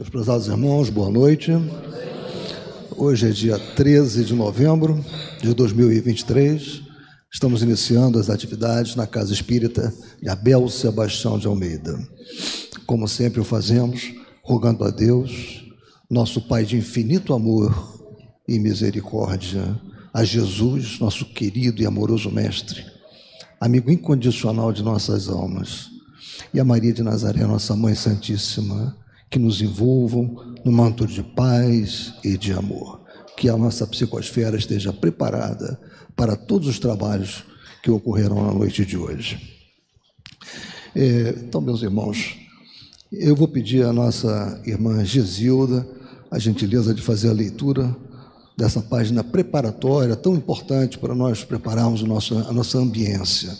Meus prezados irmãos, boa noite. Hoje é dia 13 de novembro de 2023. Estamos iniciando as atividades na Casa Espírita de Abel Sebastião de Almeida. Como sempre o fazemos, rogando a Deus, nosso Pai de infinito amor e misericórdia, a Jesus, nosso querido e amoroso Mestre, amigo incondicional de nossas almas, e a Maria de Nazaré, nossa Mãe Santíssima, que nos envolvam no manto de paz e de amor. Que a nossa psicosfera esteja preparada para todos os trabalhos que ocorrerão na noite de hoje. É, então, meus irmãos, eu vou pedir à nossa irmã Gesilda a gentileza de fazer a leitura dessa página preparatória tão importante para nós prepararmos a nossa ambiência.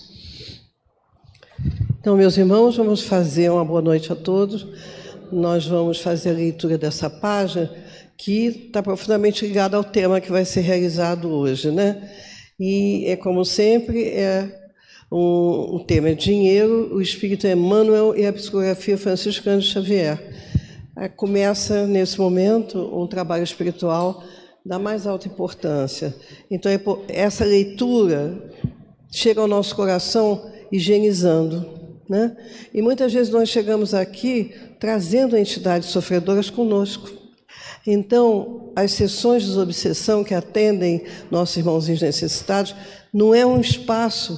Então, meus irmãos, vamos fazer uma boa noite a todos nós vamos fazer a leitura dessa página que está profundamente ligada ao tema que vai ser realizado hoje, né? E é como sempre é um, o tema é dinheiro, o espírito é Emmanuel e a psicografia franciscana de Xavier. Começa nesse momento um trabalho espiritual da mais alta importância. Então é essa leitura chega ao nosso coração higienizando, né? E muitas vezes nós chegamos aqui trazendo entidades sofredoras conosco. Então, as sessões de desobsessão que atendem nossos irmãozinhos necessitados não é um espaço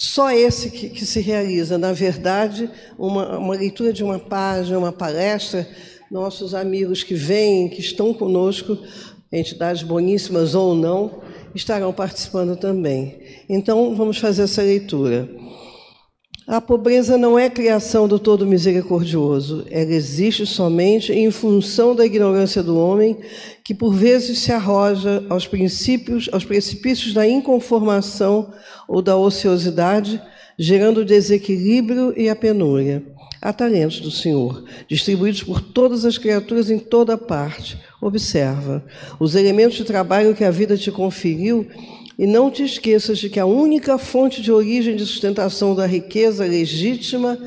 só esse que, que se realiza. Na verdade, uma, uma leitura de uma página, uma palestra, nossos amigos que vêm, que estão conosco, entidades boníssimas ou não, estarão participando também. Então, vamos fazer essa leitura. A pobreza não é criação do todo misericordioso, ela existe somente em função da ignorância do homem, que por vezes se arroja aos princípios, aos precipícios da inconformação ou da ociosidade, gerando o desequilíbrio e a penúria. Há talentos do Senhor, distribuídos por todas as criaturas em toda parte. Observa, os elementos de trabalho que a vida te conferiu e não te esqueças de que a única fonte de origem de sustentação da riqueza legítima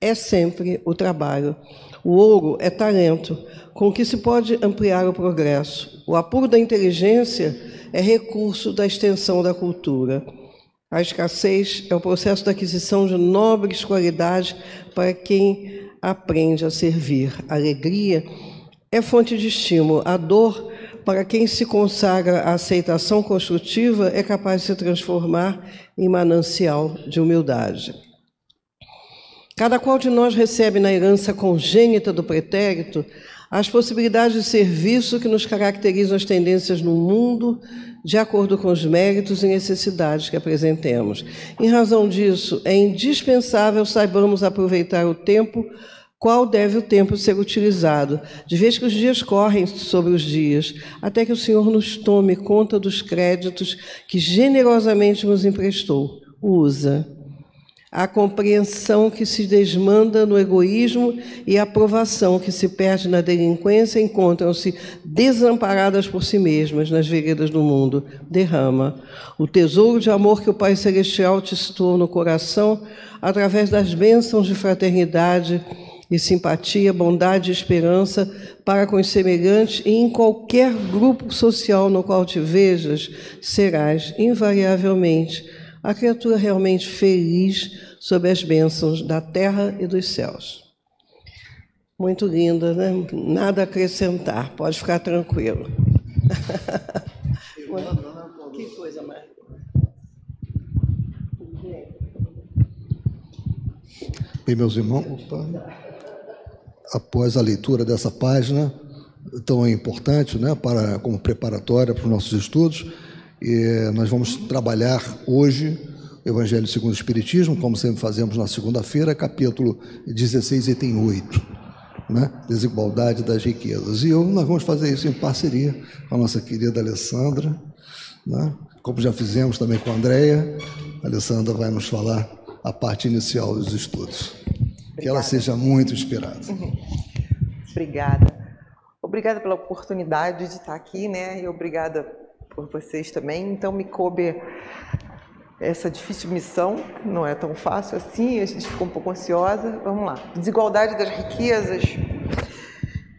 é sempre o trabalho. O ouro é talento, com que se pode ampliar o progresso. O apuro da inteligência é recurso da extensão da cultura. A escassez é o processo da aquisição de nobres qualidades para quem aprende a servir. A alegria é fonte de estímulo. A dor para quem se consagra à aceitação construtiva, é capaz de se transformar em manancial de humildade. Cada qual de nós recebe na herança congênita do pretérito as possibilidades de serviço que nos caracterizam as tendências no mundo, de acordo com os méritos e necessidades que apresentemos. Em razão disso, é indispensável saibamos aproveitar o tempo qual deve o tempo ser utilizado, de vez que os dias correm sobre os dias, até que o Senhor nos tome conta dos créditos que generosamente nos emprestou. Usa. A compreensão que se desmanda no egoísmo e a aprovação que se perde na delinquência encontram-se desamparadas por si mesmas nas veredas do mundo. Derrama o tesouro de amor que o Pai Celestial te situou no coração através das bênçãos de fraternidade e simpatia, bondade e esperança para com os semelhantes e em qualquer grupo social no qual te vejas, serás invariavelmente a criatura realmente feliz sob as bênçãos da terra e dos céus. Muito linda, né? Nada a acrescentar, pode ficar tranquilo. que coisa mais. Bem, meus irmãos. Opa após a leitura dessa página tão importante, né, para como preparatória para os nossos estudos, e nós vamos trabalhar hoje o Evangelho segundo o Espiritismo, como sempre fazemos na segunda-feira, capítulo 16, item 8, né, desigualdade das riquezas. E eu, nós vamos fazer isso em parceria com a nossa querida Alessandra, né, como já fizemos também com a Andréia. A Alessandra vai nos falar a parte inicial dos estudos. Que ela seja muito inspirada. Obrigada. Obrigada pela oportunidade de estar aqui, né? E obrigada por vocês também. Então, me coube essa difícil missão, não é tão fácil assim, a gente ficou um pouco ansiosa. Vamos lá. Desigualdade das riquezas,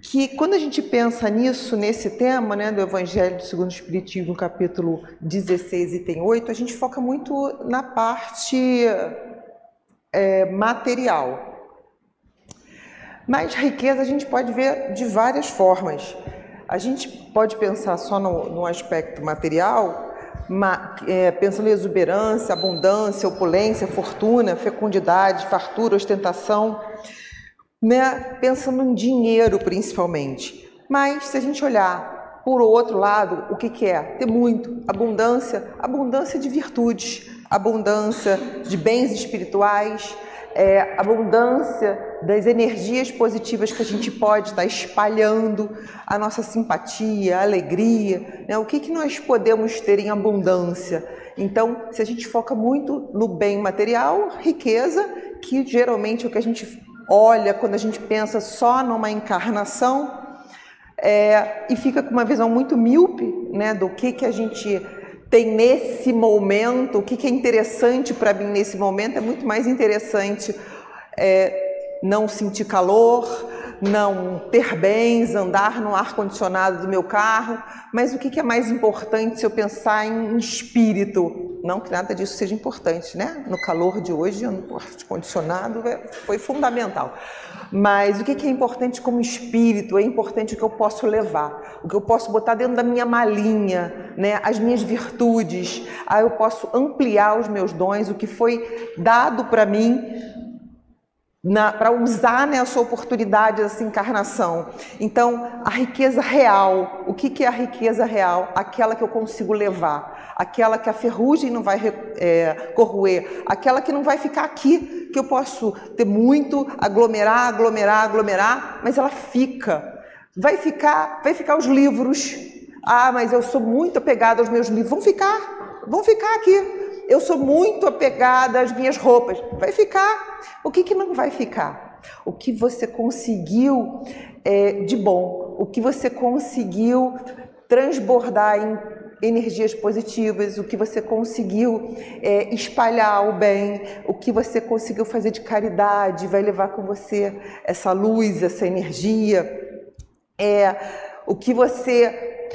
que quando a gente pensa nisso, nesse tema, né, do Evangelho segundo o Espiritismo, capítulo 16, item 8, a gente foca muito na parte é, material. Mas riqueza a gente pode ver de várias formas. A gente pode pensar só no, no aspecto material, ma, é, pensando em exuberância, abundância, opulência, fortuna, fecundidade, fartura, ostentação, né? pensando em dinheiro principalmente. Mas se a gente olhar por outro lado, o que, que é? Ter muito, abundância, abundância de virtudes, abundância de bens espirituais, é, abundância das energias positivas que a gente pode estar espalhando, a nossa simpatia, a alegria, né? o que, que nós podemos ter em abundância. Então, se a gente foca muito no bem material, riqueza, que geralmente é o que a gente olha quando a gente pensa só numa encarnação, é, e fica com uma visão muito míope né, do que, que a gente tem nesse momento, o que, que é interessante para mim nesse momento, é muito mais interessante é, não sentir calor, não ter bens, andar no ar-condicionado do meu carro, mas o que, é mais importante se eu pensar em espírito? Não que nada disso seja importante, né? No calor de hoje, no ar-condicionado é, foi fundamental. Mas o que é importante como espírito? É importante o que eu posso levar, o que eu posso botar dentro da minha malinha, né? as minhas virtudes. Aí ah, eu posso ampliar os meus dons, o que foi dado para mim para usar nessa né, oportunidade, essa encarnação. Então, a riqueza real, o que, que é a riqueza real? Aquela que eu consigo levar, aquela que a ferrugem não vai é, corroer, aquela que não vai ficar aqui, que eu posso ter muito, aglomerar, aglomerar, aglomerar, mas ela fica. Vai ficar, vai ficar os livros. Ah, mas eu sou muito apegada aos meus livros. Vão ficar, vão ficar aqui eu sou muito apegada às minhas roupas. Vai ficar. O que, que não vai ficar? O que você conseguiu é, de bom, o que você conseguiu transbordar em energias positivas, o que você conseguiu é, espalhar o bem, o que você conseguiu fazer de caridade, vai levar com você essa luz, essa energia, é, o que você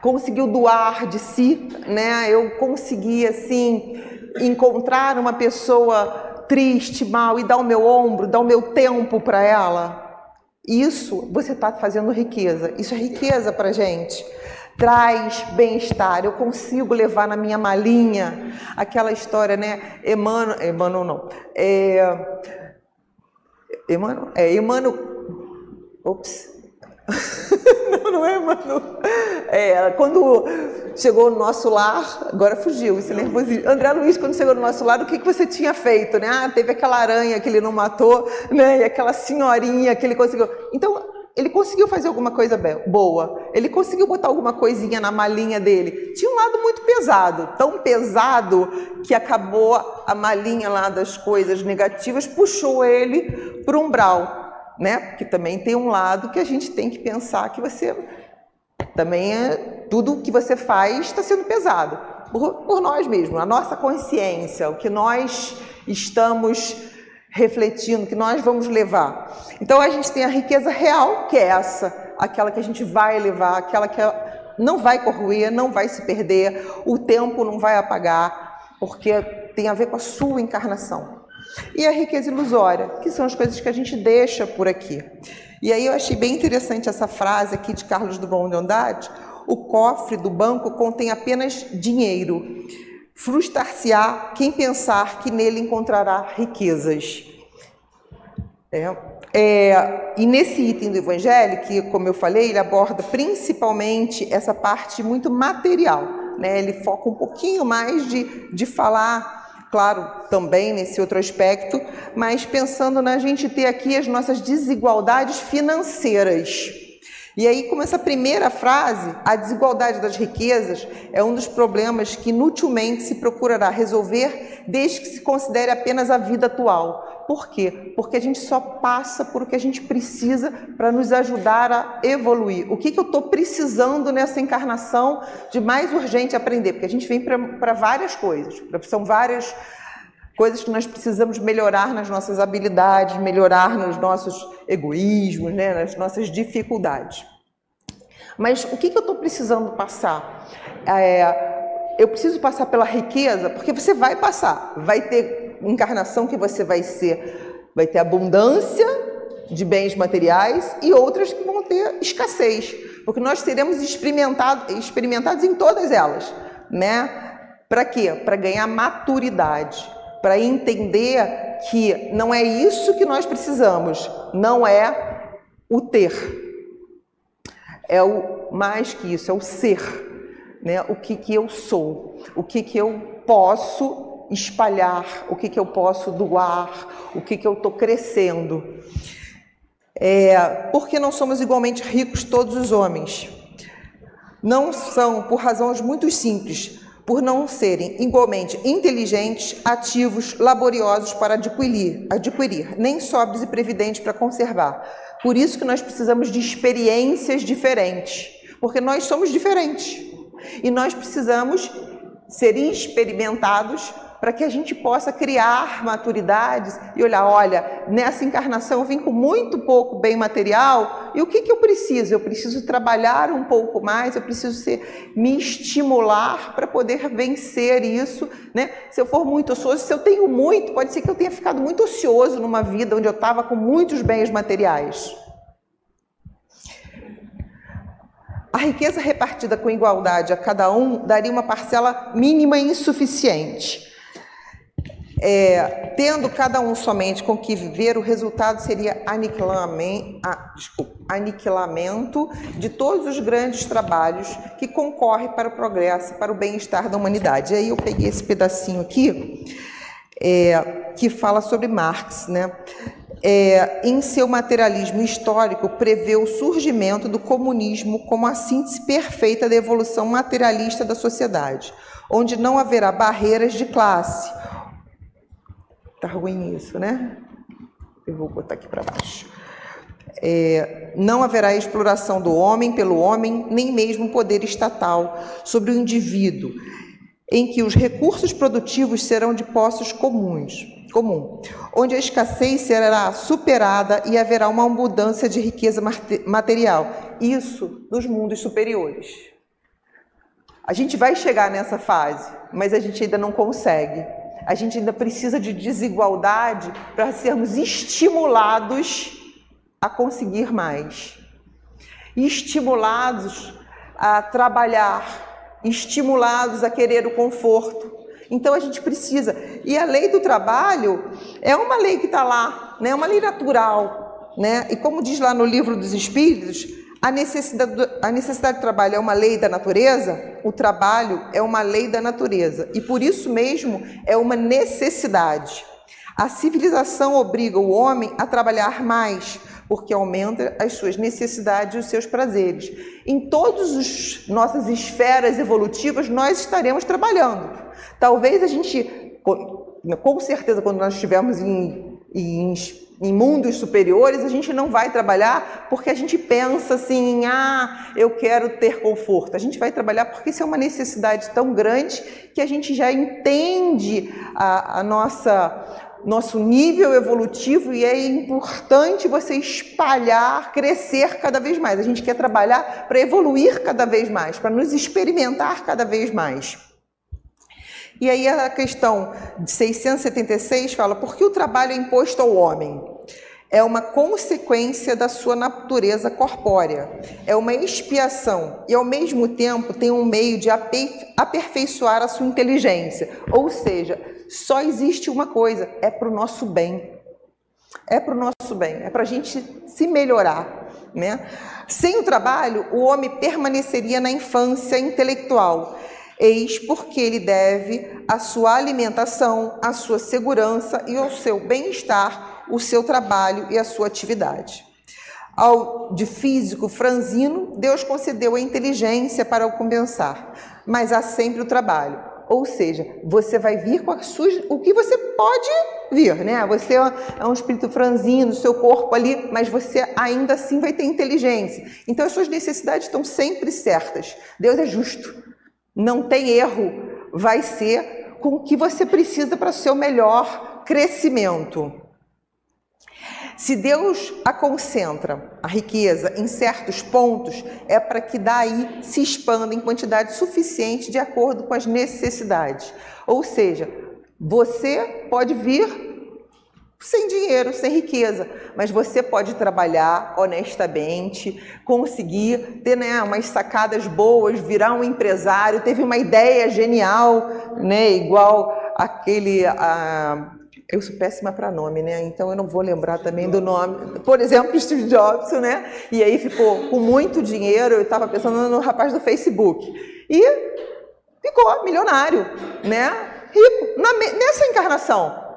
conseguiu doar de si, né? Eu consegui assim encontrar uma pessoa triste, mal e dar o meu ombro, dar o meu tempo para ela. Isso você está fazendo riqueza. Isso é riqueza para gente. Traz bem-estar. Eu consigo levar na minha malinha aquela história, né? Emmanuel, Emmanuel não. É, é, Emmanuel, ops, não, não é, mano. É, quando chegou no nosso lar, agora fugiu, esse nervosismo. André Luiz, quando chegou no nosso lar, o que, que você tinha feito? Né? Ah, teve aquela aranha que ele não matou, né? E aquela senhorinha que ele conseguiu. Então, ele conseguiu fazer alguma coisa boa, ele conseguiu botar alguma coisinha na malinha dele. Tinha um lado muito pesado, tão pesado que acabou a malinha lá das coisas negativas, puxou ele para o umbral né? Porque também tem um lado que a gente tem que pensar que você também é tudo que você faz está sendo pesado por, por nós mesmos, a nossa consciência, o que nós estamos refletindo, que nós vamos levar. Então a gente tem a riqueza real, que é essa, aquela que a gente vai levar, aquela que não vai corroer, não vai se perder, o tempo não vai apagar, porque tem a ver com a sua encarnação e a riqueza ilusória, que são as coisas que a gente deixa por aqui. E aí eu achei bem interessante essa frase aqui de Carlos Drummond de Andrade: o cofre do banco contém apenas dinheiro. Frustrar-se-á quem pensar que nele encontrará riquezas. É, é, e nesse item do Evangelho, que, como eu falei, ele aborda principalmente essa parte muito material. Né? Ele foca um pouquinho mais de, de falar claro, também nesse outro aspecto, mas pensando na gente ter aqui as nossas desigualdades financeiras. E aí, como essa primeira frase, a desigualdade das riquezas é um dos problemas que inutilmente se procurará resolver desde que se considere apenas a vida atual. Por quê? Porque a gente só passa por o que a gente precisa para nos ajudar a evoluir. O que, que eu estou precisando nessa encarnação de mais urgente aprender? Porque a gente vem para várias coisas, são várias coisas que nós precisamos melhorar nas nossas habilidades, melhorar nos nossos egoísmos, né, nas nossas dificuldades. Mas o que, que eu estou precisando passar? É, eu preciso passar pela riqueza, porque você vai passar. Vai ter encarnação que você vai ser, vai ter abundância de bens materiais e outras que vão ter escassez, porque nós seremos experimentados, experimentados em todas elas, né? Para quê? Para ganhar maturidade, para entender que não é isso que nós precisamos, não é o ter, é o mais que isso, é o ser, né? O que que eu sou, o que que eu posso espalhar, o que que eu posso doar, o que que eu estou crescendo. É, porque não somos igualmente ricos todos os homens? Não são por razões muito simples, por não serem igualmente inteligentes, ativos, laboriosos para adquirir, adquirir nem sóbrios e previdentes para conservar por isso que nós precisamos de experiências diferentes, porque nós somos diferentes. E nós precisamos ser experimentados para que a gente possa criar maturidades e olhar, olha, nessa encarnação eu vim com muito pouco bem material, e o que, que eu preciso? Eu preciso trabalhar um pouco mais, eu preciso ser, me estimular para poder vencer isso. Né? Se eu for muito ocioso, se eu tenho muito, pode ser que eu tenha ficado muito ocioso numa vida onde eu estava com muitos bens materiais. A riqueza repartida com igualdade a cada um daria uma parcela mínima e insuficiente. É, tendo cada um somente com que viver, o resultado seria aniquilamento, ah, aniquilamento de todos os grandes trabalhos que concorrem para o progresso, para o bem-estar da humanidade. E aí eu peguei esse pedacinho aqui, é, que fala sobre Marx, né? É, em seu materialismo histórico, prevê o surgimento do comunismo como a síntese perfeita da evolução materialista da sociedade, onde não haverá barreiras de classe, Tá ruim isso, né? Eu vou botar aqui para baixo. É, não haverá exploração do homem pelo homem, nem mesmo poder estatal sobre o indivíduo, em que os recursos produtivos serão de posses comuns, comum, onde a escassez será superada e haverá uma abundância de riqueza material. Isso nos mundos superiores. A gente vai chegar nessa fase, mas a gente ainda não consegue a gente ainda precisa de desigualdade para sermos estimulados a conseguir mais. Estimulados a trabalhar, estimulados a querer o conforto. Então a gente precisa. E a lei do trabalho é uma lei que está lá, né? é uma lei natural. Né? E como diz lá no livro dos Espíritos, a necessidade, a necessidade de trabalho é uma lei da natureza? O trabalho é uma lei da natureza e por isso mesmo é uma necessidade. A civilização obriga o homem a trabalhar mais, porque aumenta as suas necessidades e os seus prazeres. Em todas as nossas esferas evolutivas, nós estaremos trabalhando. Talvez a gente, com certeza, quando nós estivermos em, em em mundos superiores, a gente não vai trabalhar porque a gente pensa assim, ah, eu quero ter conforto. A gente vai trabalhar porque isso é uma necessidade tão grande que a gente já entende a, a nossa nosso nível evolutivo e é importante você espalhar, crescer cada vez mais. A gente quer trabalhar para evoluir cada vez mais, para nos experimentar cada vez mais. E aí a questão de 676 fala: por que o trabalho é imposto ao homem? É uma consequência da sua natureza corpórea, é uma expiação e, ao mesmo tempo, tem um meio de aperfeiçoar a sua inteligência. Ou seja, só existe uma coisa: é para o nosso bem. É para o nosso bem, é para a gente se melhorar. Né? Sem o trabalho, o homem permaneceria na infância intelectual Eis porque ele deve a sua alimentação, a sua segurança e ao seu bem-estar, o seu trabalho e a sua atividade. Ao de físico franzino, Deus concedeu a inteligência para o compensar, mas há sempre o trabalho. Ou seja, você vai vir com o que você pode vir, né? Você é um espírito franzino, seu corpo ali, mas você ainda assim vai ter inteligência. Então as suas necessidades estão sempre certas. Deus é justo não tem erro, vai ser com o que você precisa para o seu melhor crescimento. Se Deus a concentra, a riqueza, em certos pontos, é para que daí se expanda em quantidade suficiente de acordo com as necessidades. Ou seja, você pode vir sem dinheiro, sem riqueza, mas você pode trabalhar honestamente, conseguir ter né, umas sacadas boas, virar um empresário, teve uma ideia genial, né, igual aquele. Eu sou péssima para nome, né? Então eu não vou lembrar também do nome. Por exemplo, Steve Jobs, né? E aí ficou com muito dinheiro. Eu estava pensando no rapaz do Facebook. E ficou milionário, né? Rico. Na, nessa encarnação.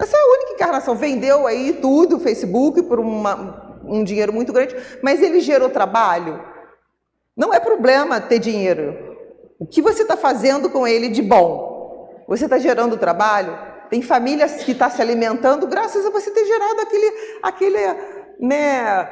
Essa é a única encarnação. Vendeu aí tudo, o Facebook, por uma, um dinheiro muito grande. Mas ele gerou trabalho. Não é problema ter dinheiro. O que você está fazendo com ele de bom? Você está gerando trabalho? Tem famílias que estão tá se alimentando graças a você ter gerado aquele, aquele, né,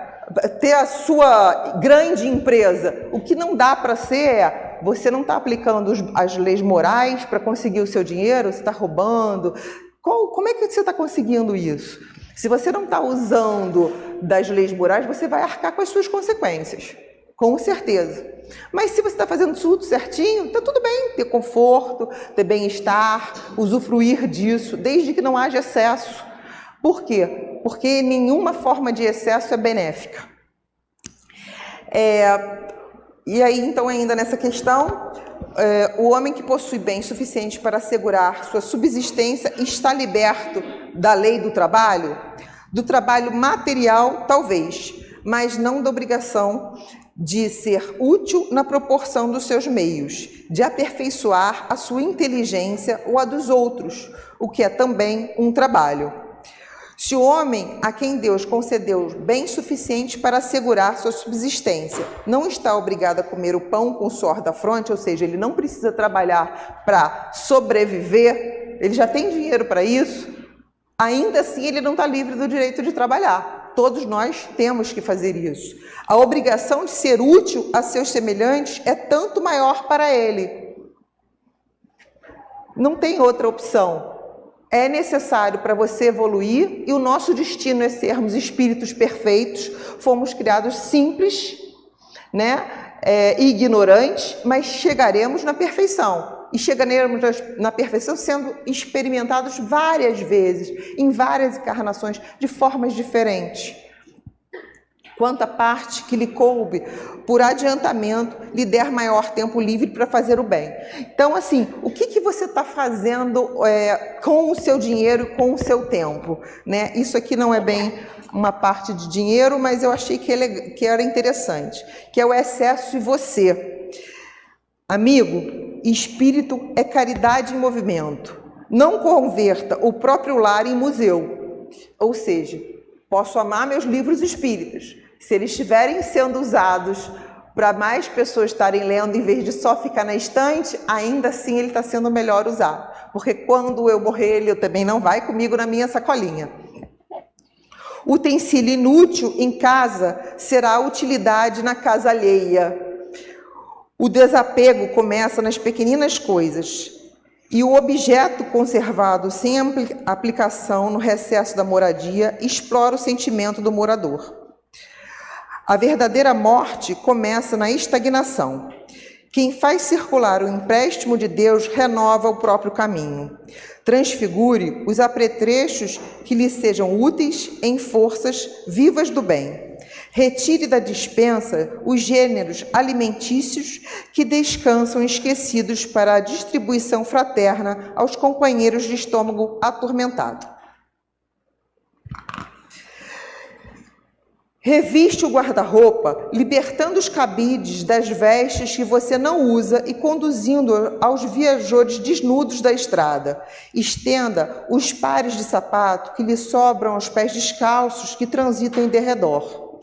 ter a sua grande empresa. O que não dá para ser é você não está aplicando as leis morais para conseguir o seu dinheiro, você está roubando. Qual, como é que você está conseguindo isso? Se você não está usando das leis morais, você vai arcar com as suas consequências, com certeza. Mas se você está fazendo tudo certinho, está tudo bem, ter conforto, ter bem-estar, usufruir disso, desde que não haja excesso. Por quê? Porque nenhuma forma de excesso é benéfica. É, e aí, então, ainda nessa questão, é, o homem que possui bens suficientes para assegurar sua subsistência está liberto da lei do trabalho? Do trabalho material, talvez, mas não da obrigação de ser útil na proporção dos seus meios, de aperfeiçoar a sua inteligência ou a dos outros, o que é também um trabalho. Se o homem a quem Deus concedeu bem suficiente para assegurar sua subsistência não está obrigado a comer o pão com o suor da fronte, ou seja, ele não precisa trabalhar para sobreviver, ele já tem dinheiro para isso, ainda assim ele não está livre do direito de trabalhar. Todos nós temos que fazer isso. A obrigação de ser útil a seus semelhantes é tanto maior para ele. Não tem outra opção. É necessário para você evoluir e o nosso destino é sermos espíritos perfeitos. Fomos criados simples, né? É, ignorantes, mas chegaremos na perfeição e chegaremos na perfeição sendo experimentados várias vezes, em várias encarnações, de formas diferentes. Quanta parte que lhe coube, por adiantamento, lhe der maior tempo livre para fazer o bem. Então, assim, o que, que você está fazendo é, com o seu dinheiro com o seu tempo? Né? Isso aqui não é bem uma parte de dinheiro, mas eu achei que, ele, que era interessante, que é o excesso de você. Amigo, espírito é caridade em movimento. Não converta o próprio lar em museu. Ou seja, posso amar meus livros espíritas. Se eles estiverem sendo usados para mais pessoas estarem lendo em vez de só ficar na estante, ainda assim ele está sendo melhor usado. Porque quando eu morrer, ele também não vai comigo na minha sacolinha. Utensílio inútil em casa será utilidade na casa alheia. O desapego começa nas pequeninas coisas e o objeto conservado sem aplicação no recesso da moradia explora o sentimento do morador. A verdadeira morte começa na estagnação. Quem faz circular o empréstimo de Deus renova o próprio caminho. Transfigure os apetrechos que lhe sejam úteis em forças vivas do bem. Retire da dispensa os gêneros alimentícios que descansam esquecidos para a distribuição fraterna aos companheiros de estômago atormentado. Reviste o guarda-roupa, libertando os cabides das vestes que você não usa e conduzindo aos viajores desnudos da estrada. Estenda os pares de sapato que lhe sobram aos pés descalços que transitam em derredor.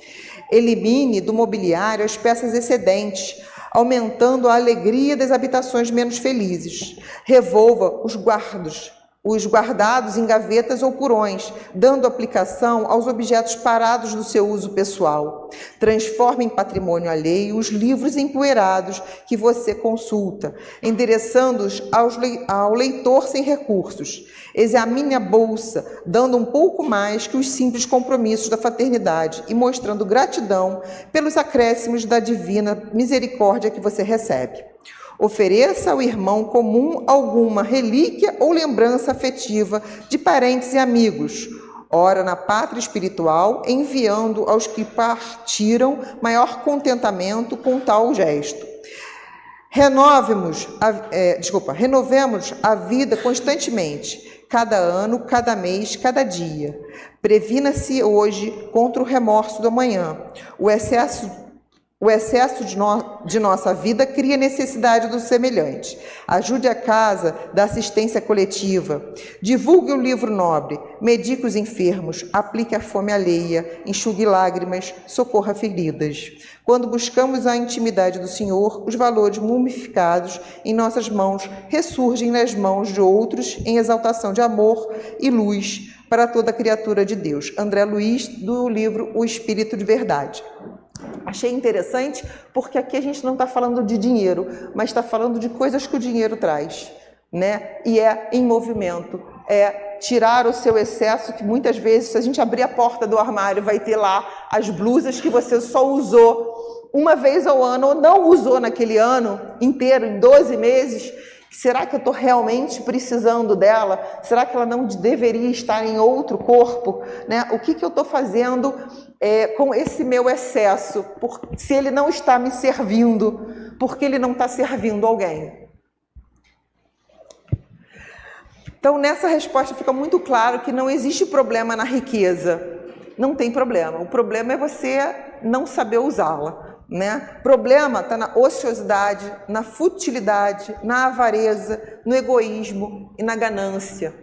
Elimine do mobiliário as peças excedentes, aumentando a alegria das habitações menos felizes. Revolva os guardos, os guardados em gavetas ou porões, dando aplicação aos objetos parados do seu uso pessoal. Transforme em patrimônio alheio os livros empoeirados que você consulta, endereçando-os ao leitor sem recursos. Examine a bolsa, dando um pouco mais que os simples compromissos da fraternidade e mostrando gratidão pelos acréscimos da divina misericórdia que você recebe. Ofereça ao irmão comum alguma relíquia ou lembrança afetiva de parentes e amigos. Ora na pátria espiritual, enviando aos que partiram maior contentamento com tal gesto. Renovemos, a, é, desculpa, renovemos a vida constantemente, cada ano, cada mês, cada dia. Previna-se hoje contra o remorso do amanhã. O excesso o excesso de, no, de, nossa vida cria necessidade do semelhante. Ajude a casa da assistência coletiva. Divulgue o livro nobre. Medique os enfermos. Aplique a fome alheia. Enxugue lágrimas. Socorra feridas. Quando buscamos a intimidade do Senhor, os valores mumificados em nossas mãos ressurgem nas mãos de outros em exaltação de amor e luz para toda criatura de Deus. André Luiz, do livro O Espírito de Verdade. Achei interessante porque aqui a gente não está falando de dinheiro, mas está falando de coisas que o dinheiro traz, né? E é em movimento, é tirar o seu excesso, que muitas vezes, se a gente abrir a porta do armário, vai ter lá as blusas que você só usou uma vez ao ano ou não usou naquele ano inteiro, em 12 meses. Será que eu estou realmente precisando dela? Será que ela não deveria estar em outro corpo? Né? O que, que eu estou fazendo é, com esse meu excesso, por, se ele não está me servindo, porque ele não está servindo alguém. Então, nessa resposta fica muito claro que não existe problema na riqueza. Não tem problema. O problema é você não saber usá-la. Né? Problema está na ociosidade, na futilidade, na avareza, no egoísmo e na ganância.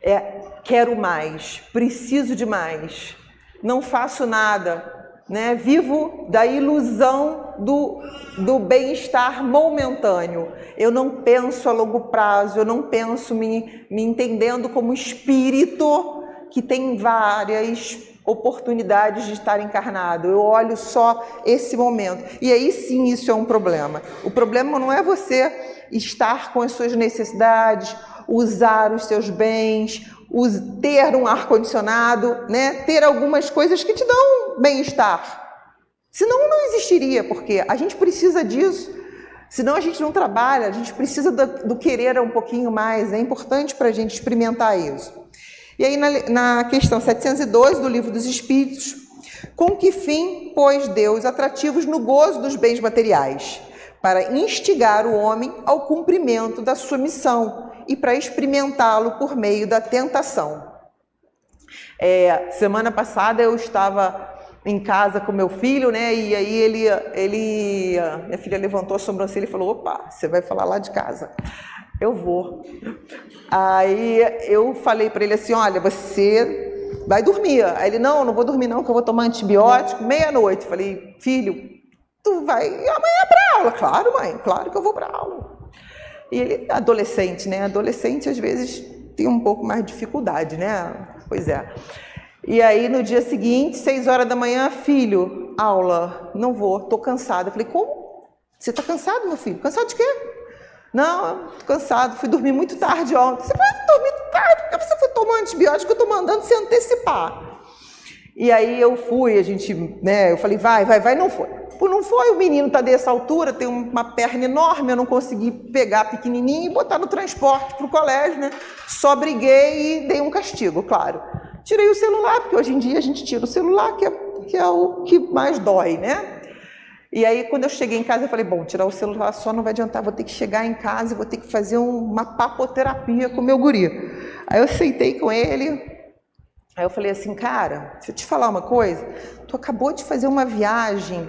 É, quero mais, preciso de mais, não faço nada, né? Vivo da ilusão do, do bem-estar momentâneo. Eu não penso a longo prazo, eu não penso me, me entendendo como espírito que tem várias oportunidades de estar encarnado. Eu olho só esse momento. E aí sim isso é um problema. O problema não é você estar com as suas necessidades, usar os seus bens, ter um ar-condicionado, né? ter algumas coisas que te dão bem-estar. Senão não existiria, porque a gente precisa disso. Senão a gente não trabalha, a gente precisa do, do querer um pouquinho mais. É importante para a gente experimentar isso. E aí, na, na questão 702 do Livro dos Espíritos, com que fim pôs Deus atrativos no gozo dos bens materiais? Para instigar o homem ao cumprimento da sua missão, e para experimentá-lo por meio da tentação. É, semana passada eu estava em casa com meu filho, né? E aí ele, ele, minha filha levantou a sobrancelha e falou: "Opa, você vai falar lá de casa?" Eu vou. Aí eu falei para ele assim: "Olha, você vai dormir". Aí ele: "Não, não vou dormir não, que eu vou tomar antibiótico meia-noite". Falei: "Filho, tu vai amanhã para aula?". "Claro, mãe, claro que eu vou para aula". E ele, adolescente, né? Adolescente às vezes tem um pouco mais de dificuldade, né? Pois é. E aí no dia seguinte, seis horas da manhã, filho, aula, não vou, tô cansado. Eu falei, como? Você tá cansado, meu filho? Cansado de quê? Não, tô cansado, fui dormir muito tarde ontem. Você vai dormir tarde, porque você foi tomar antibiótico, eu tô mandando se antecipar. E aí eu fui, a gente, né, eu falei, vai, vai, vai, não foi. Por não foi, o menino está dessa altura, tem uma perna enorme, eu não consegui pegar pequenininho e botar no transporte para o colégio, né? Só briguei e dei um castigo, claro. Tirei o celular, porque hoje em dia a gente tira o celular, que é, que é o que mais dói, né? E aí, quando eu cheguei em casa, eu falei: bom, tirar o celular só não vai adiantar, vou ter que chegar em casa e vou ter que fazer uma papoterapia com o meu guri. Aí eu sentei com ele, aí eu falei assim: cara, deixa eu te falar uma coisa, tu acabou de fazer uma viagem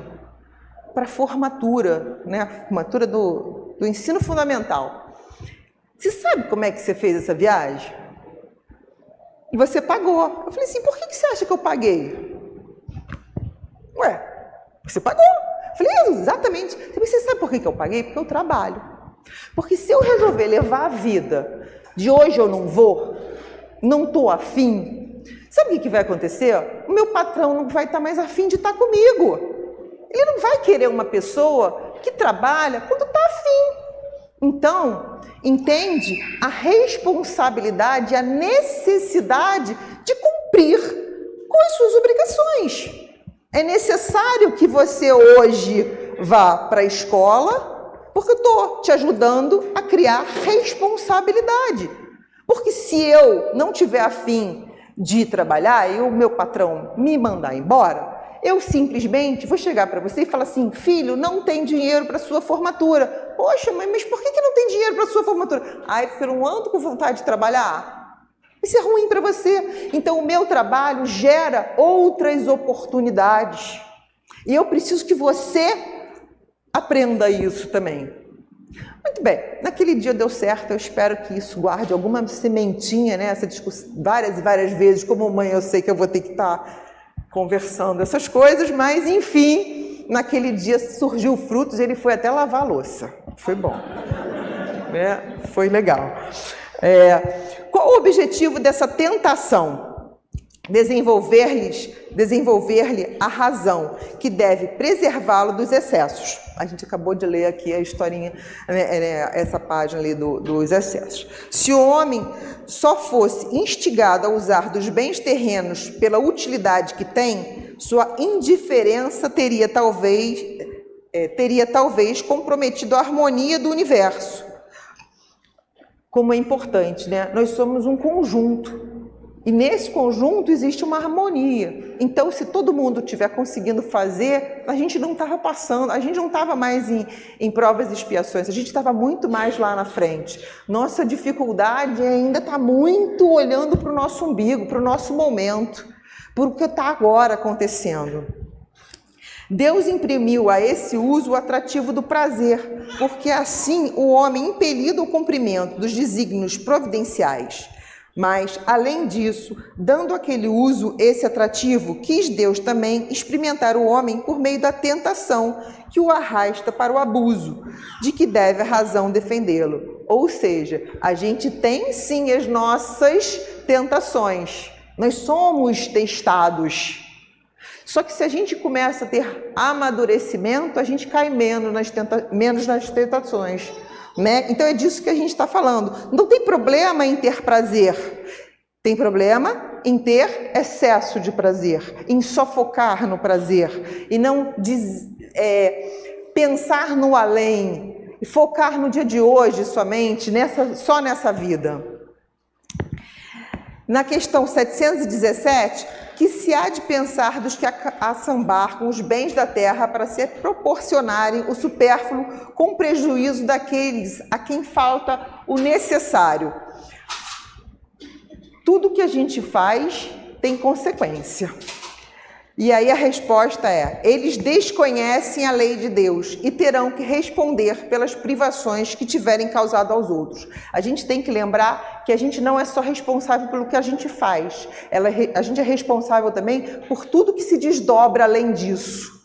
para formatura, né? Formatura do, do ensino fundamental. Você sabe como é que você fez essa viagem? E você pagou. Eu falei assim, por que, que você acha que eu paguei? Ué, você pagou. Eu falei, exatamente. Você sabe por que, que eu paguei? Porque eu trabalho. Porque se eu resolver levar a vida de hoje eu não vou, não estou afim, sabe o que vai acontecer? O meu patrão não vai estar mais afim de estar comigo. Ele não vai querer uma pessoa que trabalha quando está afim. Então, entende a responsabilidade, a necessidade de cumprir com as suas obrigações. É necessário que você hoje vá para a escola, porque eu estou te ajudando a criar responsabilidade. Porque se eu não tiver afim de trabalhar e o meu patrão me mandar embora, eu simplesmente vou chegar para você e falar assim: filho, não tem dinheiro para sua formatura. Poxa, mãe, mas por que, que não tem dinheiro para sua formatura? Ai, porque eu não ando com vontade de trabalhar. Isso é ruim para você. Então, o meu trabalho gera outras oportunidades. E eu preciso que você aprenda isso também. Muito bem, naquele dia deu certo, eu espero que isso guarde alguma sementinha, né? Essa discussão, várias e várias vezes, como mãe, eu sei que eu vou ter que estar tá conversando essas coisas, mas enfim, naquele dia surgiu frutos e ele foi até lavar a louça. Foi bom. Né? Foi legal. É, qual o objetivo dessa tentação? Desenvolver-lhes, desenvolver-lhe a razão que deve preservá-lo dos excessos. A gente acabou de ler aqui a historinha, né, né, essa página ali do, dos excessos. Se o homem só fosse instigado a usar dos bens terrenos pela utilidade que tem, sua indiferença teria talvez, é, teria talvez comprometido a harmonia do universo como é importante, né? Nós somos um conjunto. E nesse conjunto existe uma harmonia. Então, se todo mundo estiver conseguindo fazer, a gente não estava passando, a gente não estava mais em, em provas e expiações, a gente estava muito mais lá na frente. Nossa dificuldade ainda está muito olhando para o nosso umbigo, para o nosso momento, para o que está agora acontecendo. Deus imprimiu a esse uso o atrativo do prazer, porque assim o homem impelido ao cumprimento dos desígnios providenciais. Mas, além disso, dando aquele uso esse atrativo, quis Deus também experimentar o homem por meio da tentação que o arrasta para o abuso, de que deve a razão defendê-lo. Ou seja, a gente tem sim as nossas tentações, nós somos testados. Só que se a gente começa a ter amadurecimento, a gente cai menos nas, tenta menos nas tentações. Né? Então é disso que a gente está falando. Não tem problema em ter prazer, tem problema em ter excesso de prazer, em sofocar no prazer e não é, pensar no além focar no dia de hoje somente, nessa, só nessa vida. Na questão 717, que se há de pensar dos que assambarcam os bens da terra para se proporcionarem o supérfluo com prejuízo daqueles a quem falta o necessário. Tudo que a gente faz tem consequência. E aí a resposta é: eles desconhecem a lei de Deus e terão que responder pelas privações que tiverem causado aos outros. A gente tem que lembrar que a gente não é só responsável pelo que a gente faz, ela, a gente é responsável também por tudo que se desdobra além disso.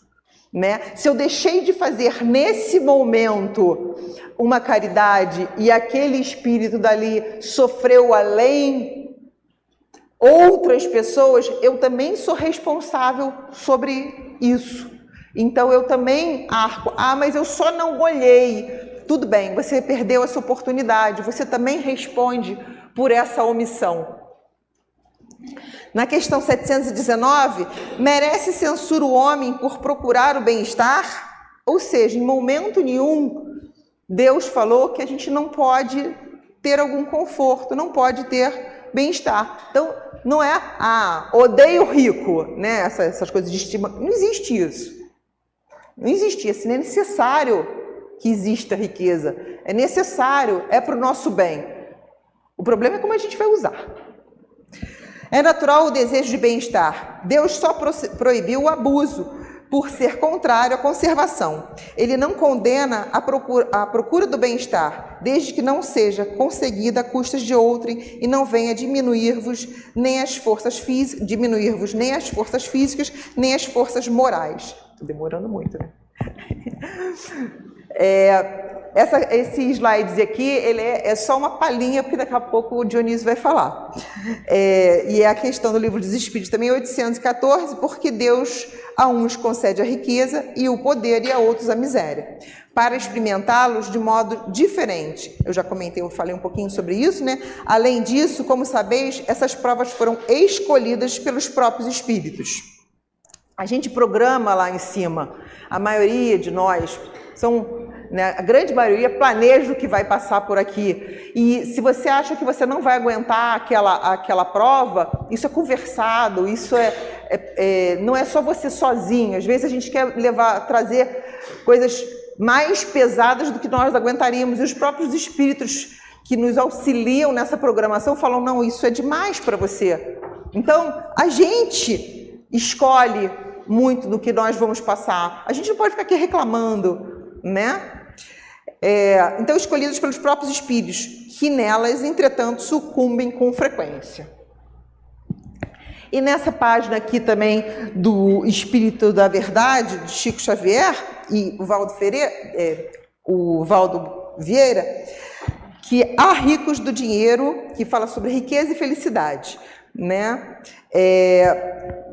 Né? Se eu deixei de fazer nesse momento uma caridade e aquele espírito dali sofreu além outras pessoas, eu também sou responsável sobre isso. Então eu também arco. Ah, mas eu só não olhei. Tudo bem, você perdeu essa oportunidade, você também responde por essa omissão. Na questão 719, merece censura o homem por procurar o bem-estar? Ou seja, em momento nenhum, Deus falou que a gente não pode ter algum conforto, não pode ter bem-estar. Então, não é, ah, odeio rico, né? Essas, essas coisas de estima. Não existe isso. Não existe isso. Não é necessário que exista riqueza. É necessário, é para o nosso bem. O problema é como a gente vai usar. É natural o desejo de bem-estar. Deus só proibiu o abuso por ser contrário à conservação. Ele não condena a procura, a procura do bem-estar, desde que não seja conseguida a custas de outrem e não venha diminuir-vos nem as forças físicas, diminuir-vos nem as forças físicas, nem as forças morais. Estou demorando muito, né? É, essa, esse slide aqui, ele é, é, só uma palhinha, porque daqui a pouco o Dionísio vai falar. É, e é a questão do livro dos Espíritos também, 814, porque Deus a uns concede a riqueza e o poder e a outros a miséria, para experimentá-los de modo diferente. Eu já comentei, eu falei um pouquinho sobre isso, né? Além disso, como sabeis, essas provas foram escolhidas pelos próprios espíritos. A gente programa lá em cima, a maioria de nós são né? A grande maioria planeja o que vai passar por aqui. E se você acha que você não vai aguentar aquela, aquela prova, isso é conversado, isso é, é, é não é só você sozinho. Às vezes a gente quer levar, trazer coisas mais pesadas do que nós aguentaríamos. E os próprios espíritos que nos auxiliam nessa programação falam: não, isso é demais para você. Então, a gente escolhe muito do que nós vamos passar. A gente não pode ficar aqui reclamando, né? É, então, escolhidas pelos próprios espíritos, que nelas, entretanto, sucumbem com frequência. E nessa página aqui também do Espírito da Verdade, de Chico Xavier e o Valdo, Ferreira, é, o Valdo Vieira, que há ricos do dinheiro, que fala sobre riqueza e felicidade, né? É,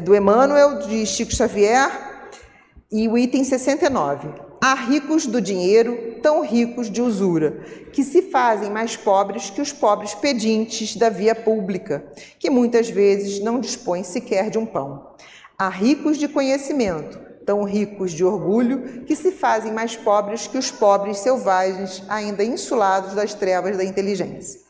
do Emmanuel, de Chico Xavier, e o item 69. Há ricos do dinheiro, tão ricos de usura, que se fazem mais pobres que os pobres pedintes da via pública, que muitas vezes não dispõem sequer de um pão. Há ricos de conhecimento, tão ricos de orgulho, que se fazem mais pobres que os pobres selvagens, ainda insulados das trevas da inteligência.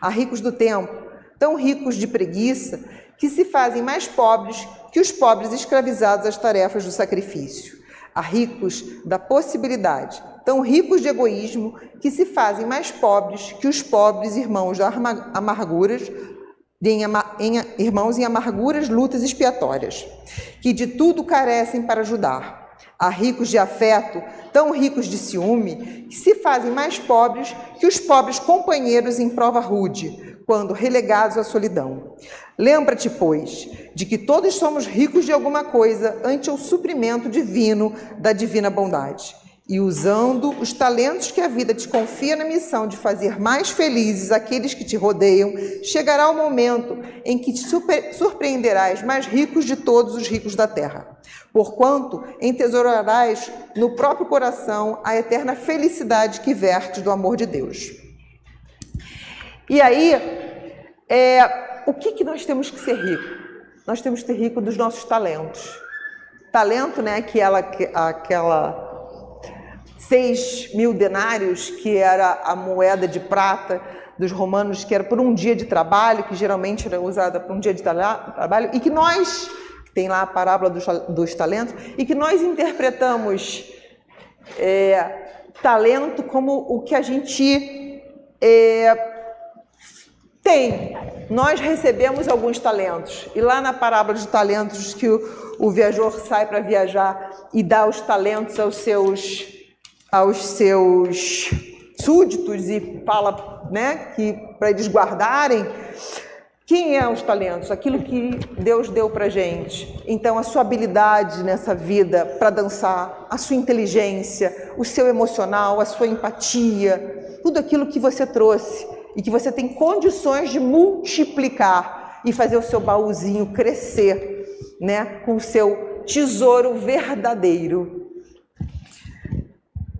Há ricos do tempo, tão ricos de preguiça, que se fazem mais pobres que os pobres escravizados às tarefas do sacrifício a ricos da possibilidade, tão ricos de egoísmo que se fazem mais pobres que os pobres irmãos da amarguras, em, em, irmãos em amarguras, lutas expiatórias, que de tudo carecem para ajudar. Há ricos de afeto, tão ricos de ciúme, que se fazem mais pobres que os pobres companheiros em prova rude, quando relegados à solidão. Lembra-te, pois, de que todos somos ricos de alguma coisa ante o suprimento divino da divina bondade. E usando os talentos que a vida te confia na missão de fazer mais felizes aqueles que te rodeiam, chegará o momento em que te surpreenderás mais ricos de todos os ricos da terra. Porquanto entesourarás no próprio coração a eterna felicidade que verte do amor de Deus. E aí, é, o que, que nós temos que ser rico? Nós temos que ser rico dos nossos talentos. Talento, né? Aquela, aquela seis mil denários, que era a moeda de prata dos romanos, que era por um dia de trabalho, que geralmente era usada por um dia de trabalho, e que nós, tem lá a parábola dos, dos talentos, e que nós interpretamos é, talento como o que a gente é, tem. Nós recebemos alguns talentos. E lá na parábola de talentos, que o, o viajor sai para viajar e dá os talentos aos seus, aos seus súditos e fala né, que para eles guardarem. Quem é os talentos? Aquilo que Deus deu para gente. Então, a sua habilidade nessa vida para dançar, a sua inteligência, o seu emocional, a sua empatia, tudo aquilo que você trouxe e que você tem condições de multiplicar e fazer o seu baúzinho crescer, né, com o seu tesouro verdadeiro.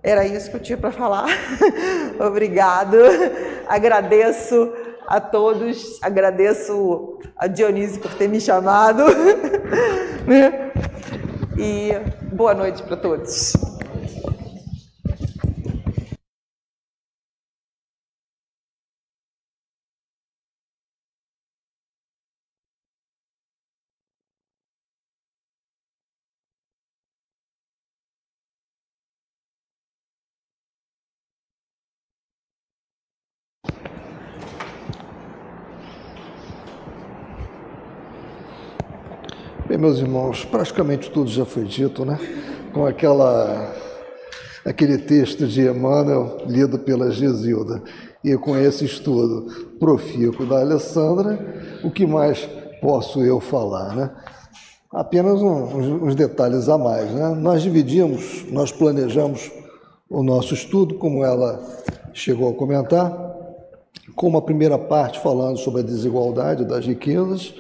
Era isso que eu tinha para falar. Obrigado. Agradeço a todos, agradeço a Dionísio por ter me chamado. Né? e boa noite para todos. Meus irmãos, praticamente tudo já foi dito, né? Com aquela, aquele texto de Emmanuel lido pela Gesilda e com esse estudo profícuo da Alessandra, o que mais posso eu falar, né? Apenas um, uns detalhes a mais, né? Nós dividimos, nós planejamos o nosso estudo, como ela chegou a comentar, com uma primeira parte falando sobre a desigualdade das riquezas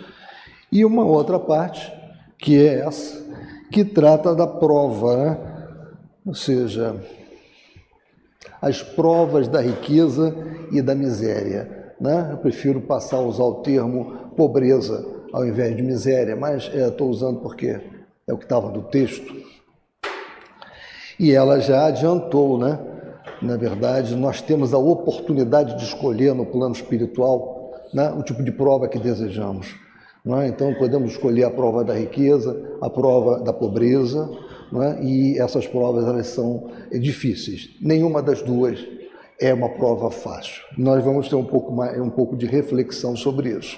e uma outra parte, que é essa, que trata da prova, né? ou seja, as provas da riqueza e da miséria. Né? Eu prefiro passar a usar o termo pobreza ao invés de miséria, mas estou é, usando porque é o que estava no texto. E ela já adiantou, né? Na verdade, nós temos a oportunidade de escolher no plano espiritual né, o tipo de prova que desejamos. É? Então, podemos escolher a prova da riqueza, a prova da pobreza, é? e essas provas elas são difíceis. Nenhuma das duas é uma prova fácil. Nós vamos ter um pouco, mais, um pouco de reflexão sobre isso.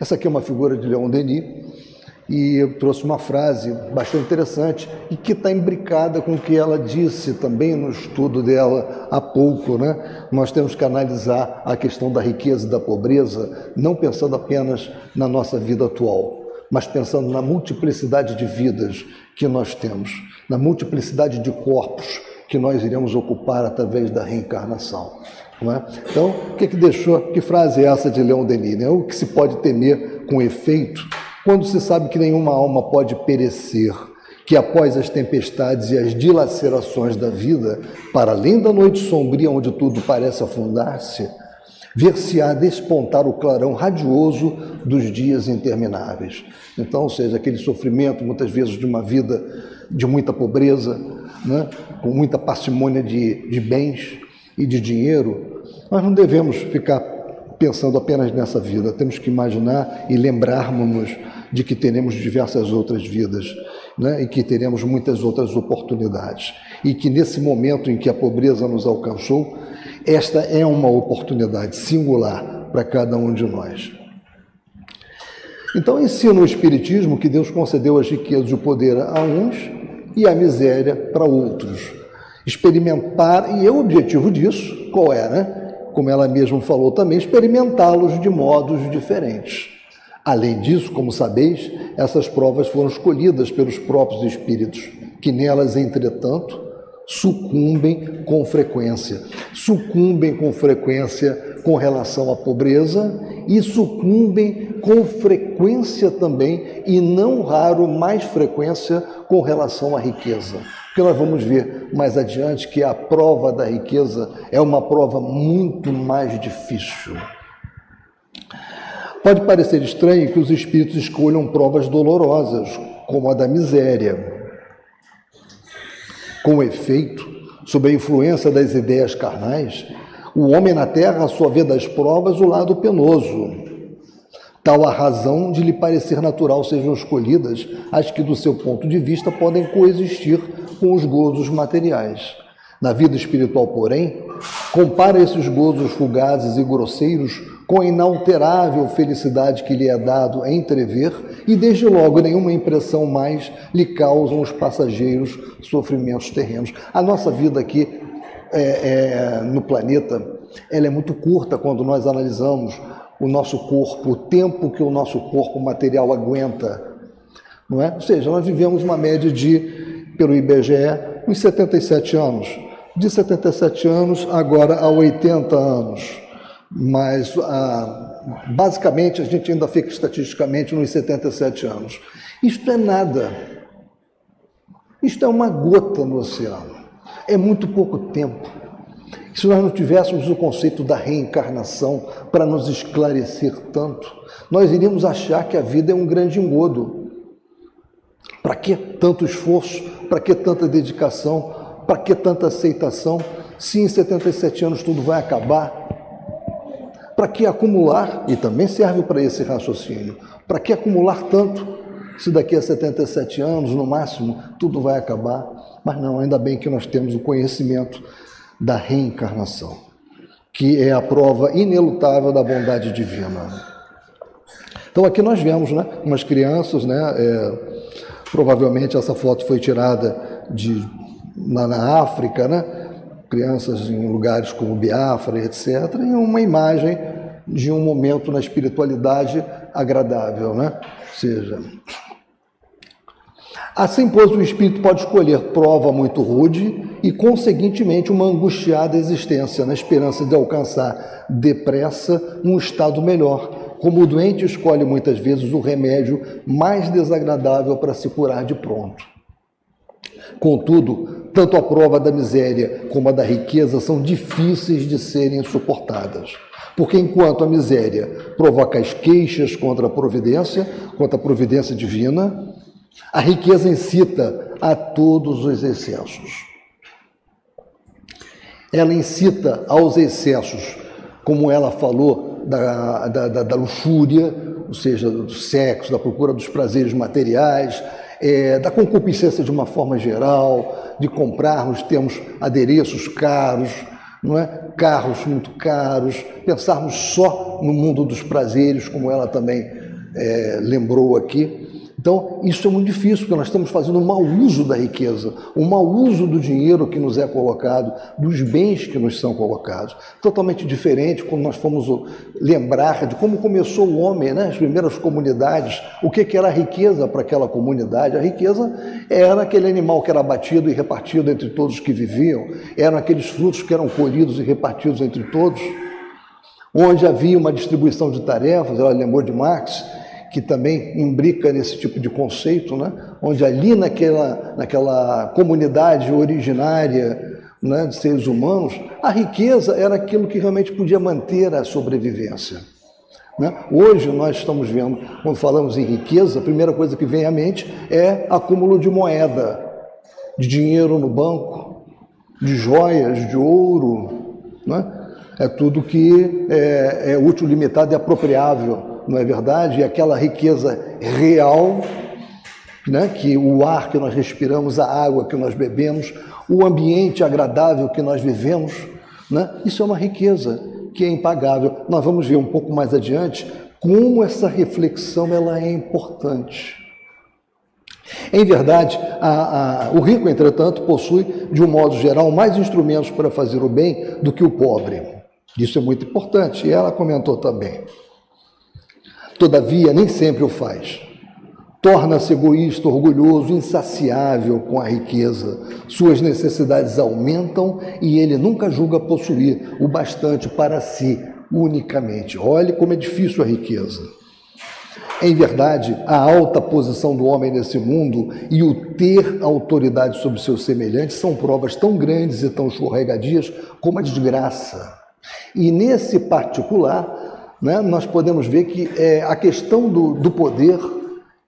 Essa aqui é uma figura de Leon Denis, e eu trouxe uma frase bastante interessante e que está imbricada com o que ela disse também no estudo dela há pouco. Né? Nós temos que analisar a questão da riqueza e da pobreza, não pensando apenas na nossa vida atual, mas pensando na multiplicidade de vidas que nós temos, na multiplicidade de corpos que nós iremos ocupar através da reencarnação. É? Então, o que, que deixou? Que frase é essa de Leon Denis? Né? O que se pode temer com efeito quando se sabe que nenhuma alma pode perecer, que após as tempestades e as dilacerações da vida, para além da noite sombria onde tudo parece afundar-se, ver-se-á despontar o clarão radioso dos dias intermináveis. Então, ou seja, aquele sofrimento, muitas vezes, de uma vida de muita pobreza, né? com muita parcimônia de, de bens e de dinheiro, nós não devemos ficar pensando apenas nessa vida, temos que imaginar e lembrarmos de que teremos diversas outras vidas né? e que teremos muitas outras oportunidades. E que nesse momento em que a pobreza nos alcançou, esta é uma oportunidade singular para cada um de nós. Então, ensina o Espiritismo que Deus concedeu as riquezas e o poder a uns e a miséria para outros. Experimentar, e é o objetivo disso, qual é, né? Como ela mesma falou também, experimentá-los de modos diferentes. Além disso, como sabeis, essas provas foram escolhidas pelos próprios espíritos, que nelas, entretanto, sucumbem com frequência. Sucumbem com frequência com relação à pobreza e sucumbem com frequência também, e não raro mais frequência, com relação à riqueza. Porque nós vamos ver mais adiante que a prova da riqueza é uma prova muito mais difícil. Pode parecer estranho que os espíritos escolham provas dolorosas, como a da miséria. Com efeito, sob a influência das ideias carnais, o homem na terra só vê das provas o lado penoso. Tal a razão de lhe parecer natural sejam escolhidas as que, do seu ponto de vista, podem coexistir com os gozos materiais. Na vida espiritual, porém, compara esses gozos fugazes e grosseiros com a inalterável felicidade que lhe é dado a entrever, e desde logo nenhuma impressão mais lhe causam os passageiros sofrimentos terrenos. A nossa vida aqui é, é, no planeta, ela é muito curta quando nós analisamos o nosso corpo, o tempo que o nosso corpo material aguenta, não é? Ou seja, nós vivemos uma média de, pelo IBGE, uns 77 anos de 77 anos agora a 80 anos. Mas, ah, basicamente, a gente ainda fica estatisticamente nos 77 anos. Isto é nada. Isto é uma gota no oceano. É muito pouco tempo. Se nós não tivéssemos o conceito da reencarnação para nos esclarecer tanto, nós iríamos achar que a vida é um grande engodo. Para que tanto esforço? Para que tanta dedicação? Para que tanta aceitação? Se em 77 anos tudo vai acabar, para que acumular? E também serve para esse raciocínio. Para que acumular tanto? Se daqui a 77 anos, no máximo, tudo vai acabar. Mas não, ainda bem que nós temos o conhecimento da reencarnação, que é a prova inelutável da bondade divina. Então aqui nós vemos, né, umas crianças, né, é, provavelmente essa foto foi tirada de na, na África, né? Crianças em lugares como Biafra, etc., e uma imagem de um momento na espiritualidade agradável, né? Ou seja, Assim, pois, o espírito pode escolher prova muito rude e, conseguintemente, uma angustiada existência, na esperança de alcançar depressa um estado melhor, como o doente escolhe muitas vezes o remédio mais desagradável para se curar de pronto. Contudo, tanto a prova da miséria como a da riqueza são difíceis de serem suportadas. Porque enquanto a miséria provoca as queixas contra a providência, contra a providência divina, a riqueza incita a todos os excessos. Ela incita aos excessos, como ela falou, da, da, da, luxúria, ou seja, do sexo, da procura dos prazeres materiais, é, da concupiscência de uma forma geral, de comprarmos, termos adereços caros, não é? carros muito caros, pensarmos só no mundo dos prazeres, como ela também é, lembrou aqui. Então, isso é muito difícil, porque nós estamos fazendo um mau uso da riqueza, um mau uso do dinheiro que nos é colocado, dos bens que nos são colocados. Totalmente diferente quando nós fomos lembrar de como começou o homem, né? as primeiras comunidades, o que, era a riqueza para aquela comunidade. A riqueza era aquele animal que era abatido e repartido entre todos que viviam, eram aqueles frutos que eram colhidos e repartidos entre todos, onde havia uma distribuição de tarefas, ela lembrou de Marx, que também imbrica nesse tipo de conceito, né? onde ali naquela, naquela comunidade originária né, de seres humanos, a riqueza era aquilo que realmente podia manter a sobrevivência. Né? Hoje nós estamos vendo, quando falamos em riqueza, a primeira coisa que vem à mente é acúmulo de moeda, de dinheiro no banco, de joias, de ouro. Né? É tudo que é, é útil, limitado e apropriável não é verdade? E aquela riqueza real, né? que o ar que nós respiramos, a água que nós bebemos, o ambiente agradável que nós vivemos, né? isso é uma riqueza que é impagável. Nós vamos ver um pouco mais adiante como essa reflexão ela é importante. Em verdade, a, a, o rico, entretanto, possui, de um modo geral, mais instrumentos para fazer o bem do que o pobre. Isso é muito importante, e ela comentou também. Todavia, nem sempre o faz. Torna-se egoísta, orgulhoso, insaciável com a riqueza. Suas necessidades aumentam e ele nunca julga possuir o bastante para si unicamente. Olhe como é difícil a riqueza. Em verdade, a alta posição do homem nesse mundo e o ter autoridade sobre seus semelhantes são provas tão grandes e tão escorregadias como a desgraça. E nesse particular, né, nós podemos ver que é, a questão do, do poder,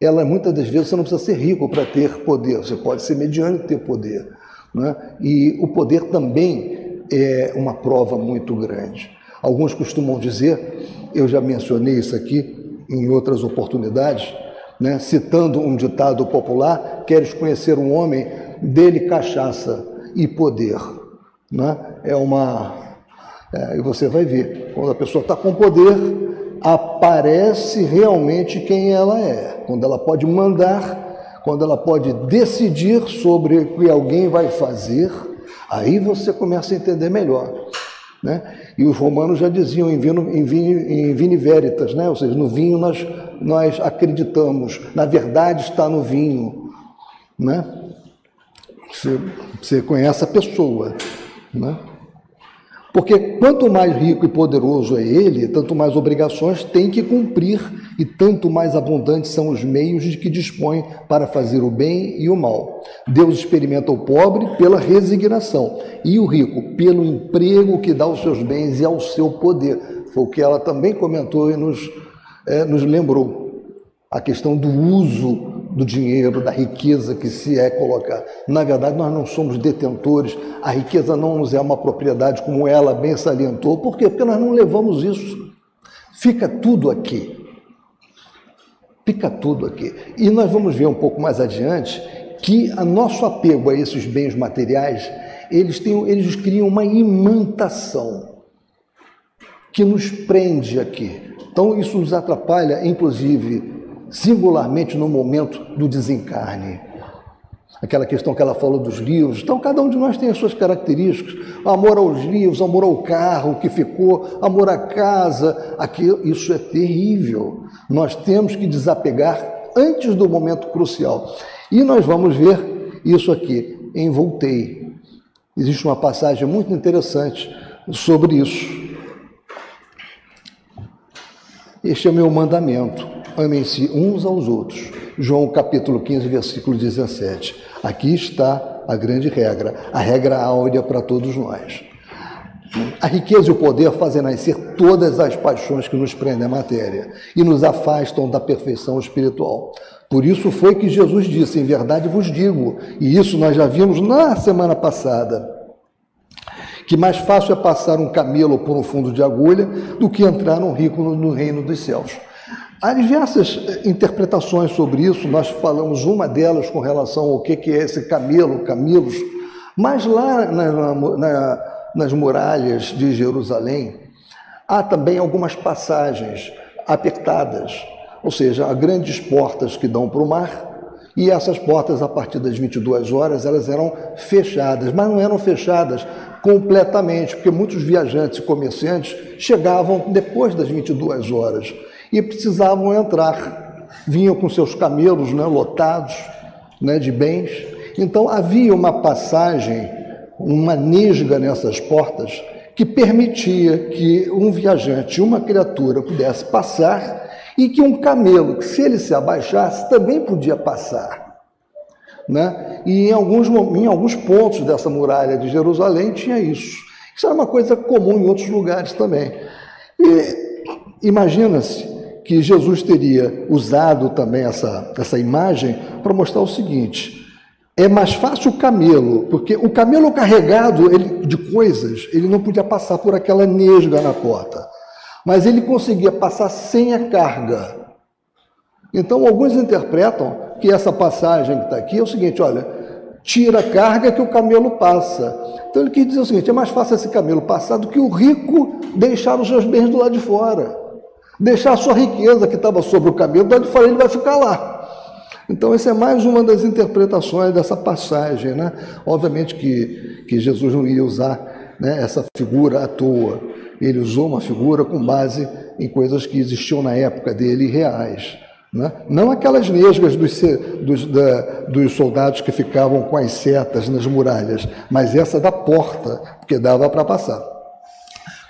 ela muitas das vezes você não precisa ser rico para ter poder, você pode ser mediano e ter poder. Né? E o poder também é uma prova muito grande. Alguns costumam dizer, eu já mencionei isso aqui em outras oportunidades, né, citando um ditado popular: queres conhecer um homem, dele cachaça e poder. Né? É uma é, e você vai ver, quando a pessoa está com poder, aparece realmente quem ela é. Quando ela pode mandar, quando ela pode decidir sobre o que alguém vai fazer, aí você começa a entender melhor. Né? E os romanos já diziam em vinho, em vinho, em vinho veritas, né? ou seja, no vinho nós, nós acreditamos, na verdade está no vinho. Né? Você, você conhece a pessoa. Né? Porque quanto mais rico e poderoso é ele, tanto mais obrigações tem que cumprir e tanto mais abundantes são os meios de que dispõe para fazer o bem e o mal. Deus experimenta o pobre pela resignação e o rico pelo emprego que dá aos seus bens e ao seu poder. Foi o que ela também comentou e nos, é, nos lembrou. A questão do uso do dinheiro, da riqueza que se é colocar. Na verdade, nós não somos detentores, a riqueza não nos é uma propriedade, como ela bem salientou. Por quê? Porque nós não levamos isso. Fica tudo aqui. Fica tudo aqui. E nós vamos ver um pouco mais adiante que a nosso apego a esses bens materiais, eles, têm, eles criam uma imantação que nos prende aqui. Então, isso nos atrapalha, inclusive, singularmente no momento do desencarne. Aquela questão que ela falou dos livros. Então, cada um de nós tem as suas características. Amor aos livros, amor ao carro que ficou, amor à casa. Aquilo, isso é terrível. Nós temos que desapegar antes do momento crucial. E nós vamos ver isso aqui em Voltei. Existe uma passagem muito interessante sobre isso. Este é o meu mandamento: amem-se uns aos outros. João capítulo 15, versículo 17. Aqui está a grande regra, a regra áurea para todos nós. A riqueza e o poder fazem nascer todas as paixões que nos prendem à matéria e nos afastam da perfeição espiritual. Por isso foi que Jesus disse: Em verdade vos digo, e isso nós já vimos na semana passada, que mais fácil é passar um camelo por um fundo de agulha do que entrar um rico no reino dos céus. Há diversas eh, interpretações sobre isso, nós falamos uma delas com relação ao que é esse camelo, camelos, mas lá na, na, nas muralhas de Jerusalém, há também algumas passagens apertadas, ou seja, há grandes portas que dão para o mar, e essas portas, a partir das 22 horas, elas eram fechadas, mas não eram fechadas completamente, porque muitos viajantes e comerciantes chegavam depois das 22 horas e precisavam entrar. Vinham com seus camelos né, lotados né, de bens. Então havia uma passagem, uma nesga nessas portas que permitia que um viajante, uma criatura, pudesse passar e que um camelo, se ele se abaixasse, também podia passar. Né? E em alguns, em alguns pontos dessa muralha de Jerusalém tinha isso. Isso era uma coisa comum em outros lugares também. E imagina-se que Jesus teria usado também essa, essa imagem para mostrar o seguinte: é mais fácil o camelo, porque o camelo carregado ele, de coisas, ele não podia passar por aquela nesga na porta, mas ele conseguia passar sem a carga. Então, alguns interpretam que essa passagem que está aqui é o seguinte: olha, tira a carga que o camelo passa. Então, ele quis dizer o seguinte: é mais fácil esse camelo passar do que o rico deixar os seus bens do lado de fora deixar a sua riqueza que estava sobre o lado de fora ele vai ficar lá. Então, essa é mais uma das interpretações dessa passagem. Né? Obviamente que, que Jesus não ia usar né, essa figura à toa. Ele usou uma figura com base em coisas que existiam na época dele reais. Né? Não aquelas nesgas dos, dos, da, dos soldados que ficavam com as setas nas muralhas, mas essa da porta, porque dava para passar.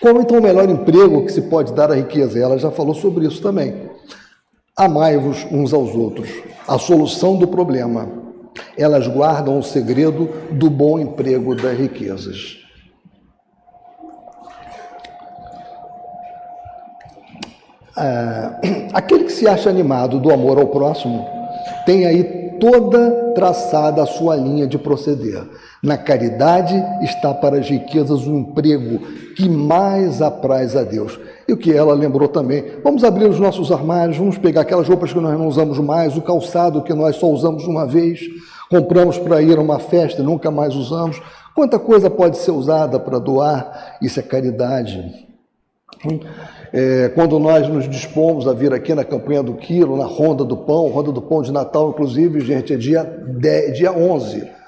Qual então o melhor emprego que se pode dar à riqueza? Ela já falou sobre isso também. Amai-vos uns aos outros. A solução do problema. Elas guardam o segredo do bom emprego das riquezas. Ah, aquele que se acha animado do amor ao próximo tem aí toda traçada a sua linha de proceder. Na caridade está para as riquezas um emprego que mais apraz a Deus. E o que ela lembrou também. Vamos abrir os nossos armários, vamos pegar aquelas roupas que nós não usamos mais, o calçado que nós só usamos uma vez, compramos para ir a uma festa e nunca mais usamos. Quanta coisa pode ser usada para doar? Isso é caridade. É, quando nós nos dispomos a vir aqui na campanha do quilo, na Ronda do Pão, Ronda do Pão de Natal, inclusive, gente, é dia, 10, dia 11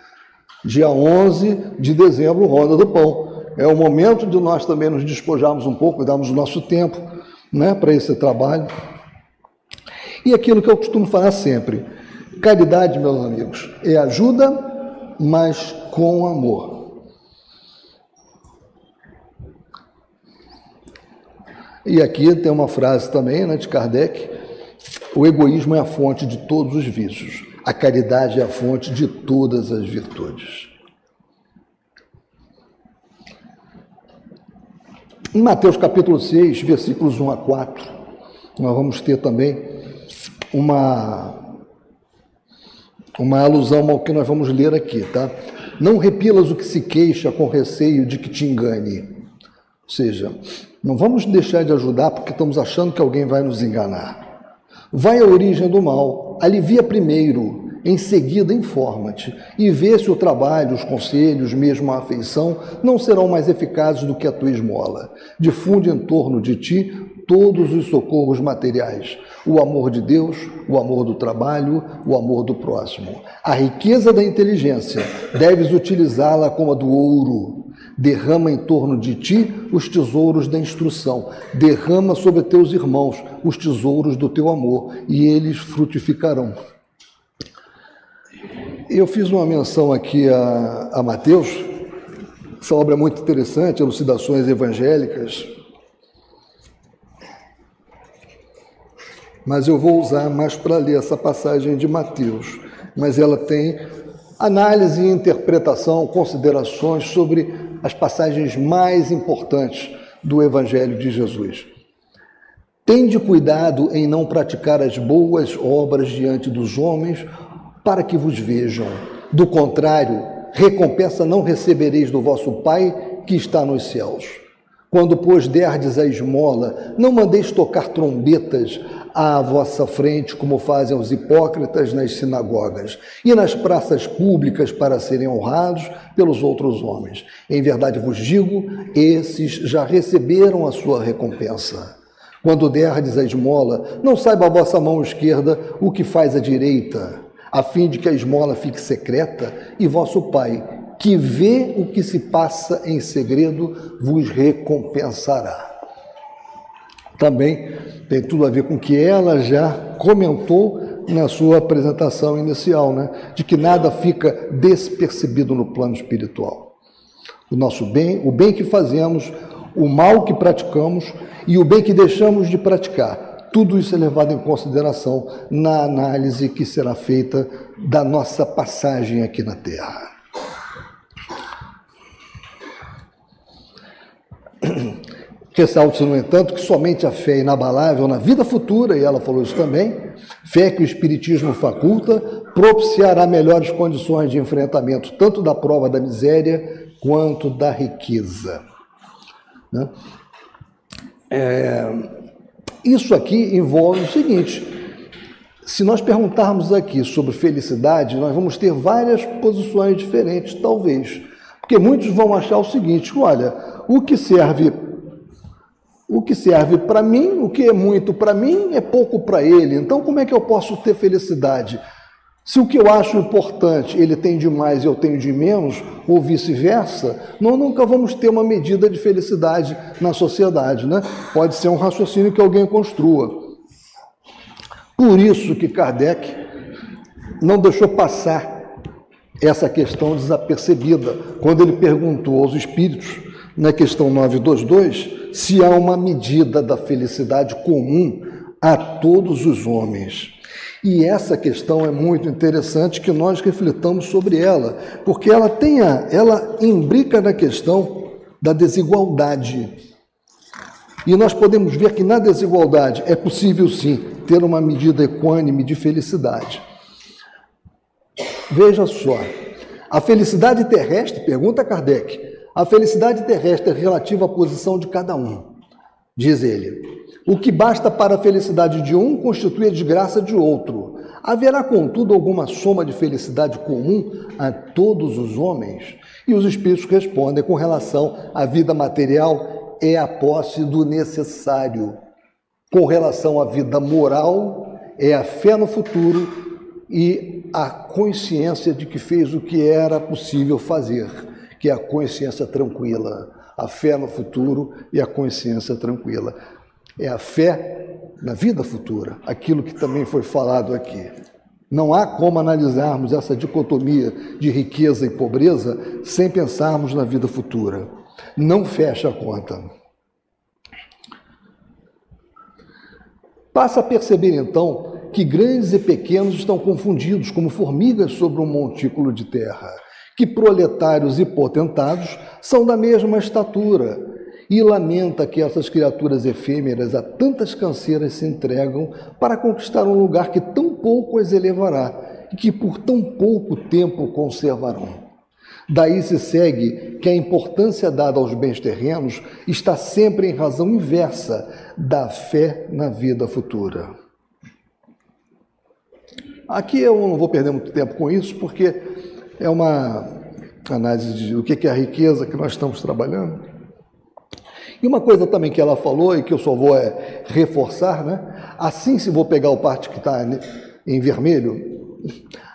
Dia 11 de dezembro, Ronda do Pão. É o momento de nós também nos despojarmos um pouco, darmos o nosso tempo né, para esse trabalho. E aquilo que eu costumo falar sempre: caridade, meus amigos, é ajuda, mas com amor. E aqui tem uma frase também né, de Kardec: o egoísmo é a fonte de todos os vícios. A caridade é a fonte de todas as virtudes. Em Mateus capítulo 6, versículos 1 a 4, nós vamos ter também uma, uma alusão ao que nós vamos ler aqui, tá? Não repilas o que se queixa com receio de que te engane. Ou seja, não vamos deixar de ajudar porque estamos achando que alguém vai nos enganar. Vai à origem do mal, alivia primeiro, em seguida informa-te e vê se o trabalho, os conselhos, mesmo a afeição, não serão mais eficazes do que a tua esmola. Difunde em torno de ti todos os socorros materiais: o amor de Deus, o amor do trabalho, o amor do próximo. A riqueza da inteligência deves utilizá-la como a do ouro, Derrama em torno de ti os tesouros da instrução. Derrama sobre teus irmãos os tesouros do teu amor, e eles frutificarão. Eu fiz uma menção aqui a, a Mateus, essa obra é muito interessante, Elucidações Evangélicas, mas eu vou usar mais para ler essa passagem de Mateus, mas ela tem análise, interpretação, considerações sobre as passagens mais importantes do Evangelho de Jesus. Tende cuidado em não praticar as boas obras diante dos homens, para que vos vejam. Do contrário, recompensa não recebereis do vosso Pai que está nos céus. Quando, pois, derdes a esmola, não mandeis tocar trombetas à vossa frente, como fazem os hipócritas nas sinagogas e nas praças públicas para serem honrados pelos outros homens. Em verdade vos digo, esses já receberam a sua recompensa. Quando derdes a esmola, não saiba a vossa mão esquerda o que faz a direita a fim de que a esmola fique secreta, e vosso Pai, que vê o que se passa em segredo, vos recompensará. Também tem tudo a ver com o que ela já comentou na sua apresentação inicial, né? de que nada fica despercebido no plano espiritual. O nosso bem, o bem que fazemos, o mal que praticamos e o bem que deixamos de praticar tudo isso é levado em consideração na análise que será feita da nossa passagem aqui na Terra. Ressalte, no entanto, que somente a fé inabalável na vida futura, e ela falou isso também, fé que o Espiritismo faculta, propiciará melhores condições de enfrentamento, tanto da prova da miséria quanto da riqueza. Né? É, isso aqui envolve o seguinte: se nós perguntarmos aqui sobre felicidade, nós vamos ter várias posições diferentes, talvez. Porque muitos vão achar o seguinte: olha, o que serve o que serve para mim, o que é muito para mim, é pouco para ele. Então, como é que eu posso ter felicidade? Se o que eu acho importante ele tem de mais e eu tenho de menos, ou vice-versa, nós nunca vamos ter uma medida de felicidade na sociedade. Né? Pode ser um raciocínio que alguém construa. Por isso que Kardec não deixou passar essa questão desapercebida, quando ele perguntou aos espíritos, na questão 922, se há uma medida da felicidade comum a todos os homens. E essa questão é muito interessante que nós reflitamos sobre ela, porque ela tem a, ela imbrica na questão da desigualdade. E nós podemos ver que na desigualdade é possível sim ter uma medida equânime de felicidade. Veja só, a felicidade terrestre, pergunta Kardec, a felicidade terrestre é relativa à posição de cada um, diz ele. O que basta para a felicidade de um constitui a desgraça de outro. Haverá, contudo, alguma soma de felicidade comum a todos os homens? E os espíritos respondem com relação à vida material, é a posse do necessário. Com relação à vida moral, é a fé no futuro e a consciência de que fez o que era possível fazer, que é a consciência tranquila. A fé no futuro e a consciência tranquila é a fé na vida futura, aquilo que também foi falado aqui. Não há como analisarmos essa dicotomia de riqueza e pobreza sem pensarmos na vida futura. Não fecha a conta. Passa a perceber então que grandes e pequenos estão confundidos como formigas sobre um montículo de terra, que proletários e potentados são da mesma estatura, e lamenta que essas criaturas efêmeras a tantas canseiras se entregam para conquistar um lugar que tão pouco as elevará e que por tão pouco tempo conservarão. Daí se segue que a importância dada aos bens terrenos está sempre em razão inversa da fé na vida futura. Aqui eu não vou perder muito tempo com isso, porque é uma análise de o que é a riqueza que nós estamos trabalhando. E uma coisa também que ela falou e que eu só vou é, reforçar, né? Assim se vou pegar o parte que está em vermelho,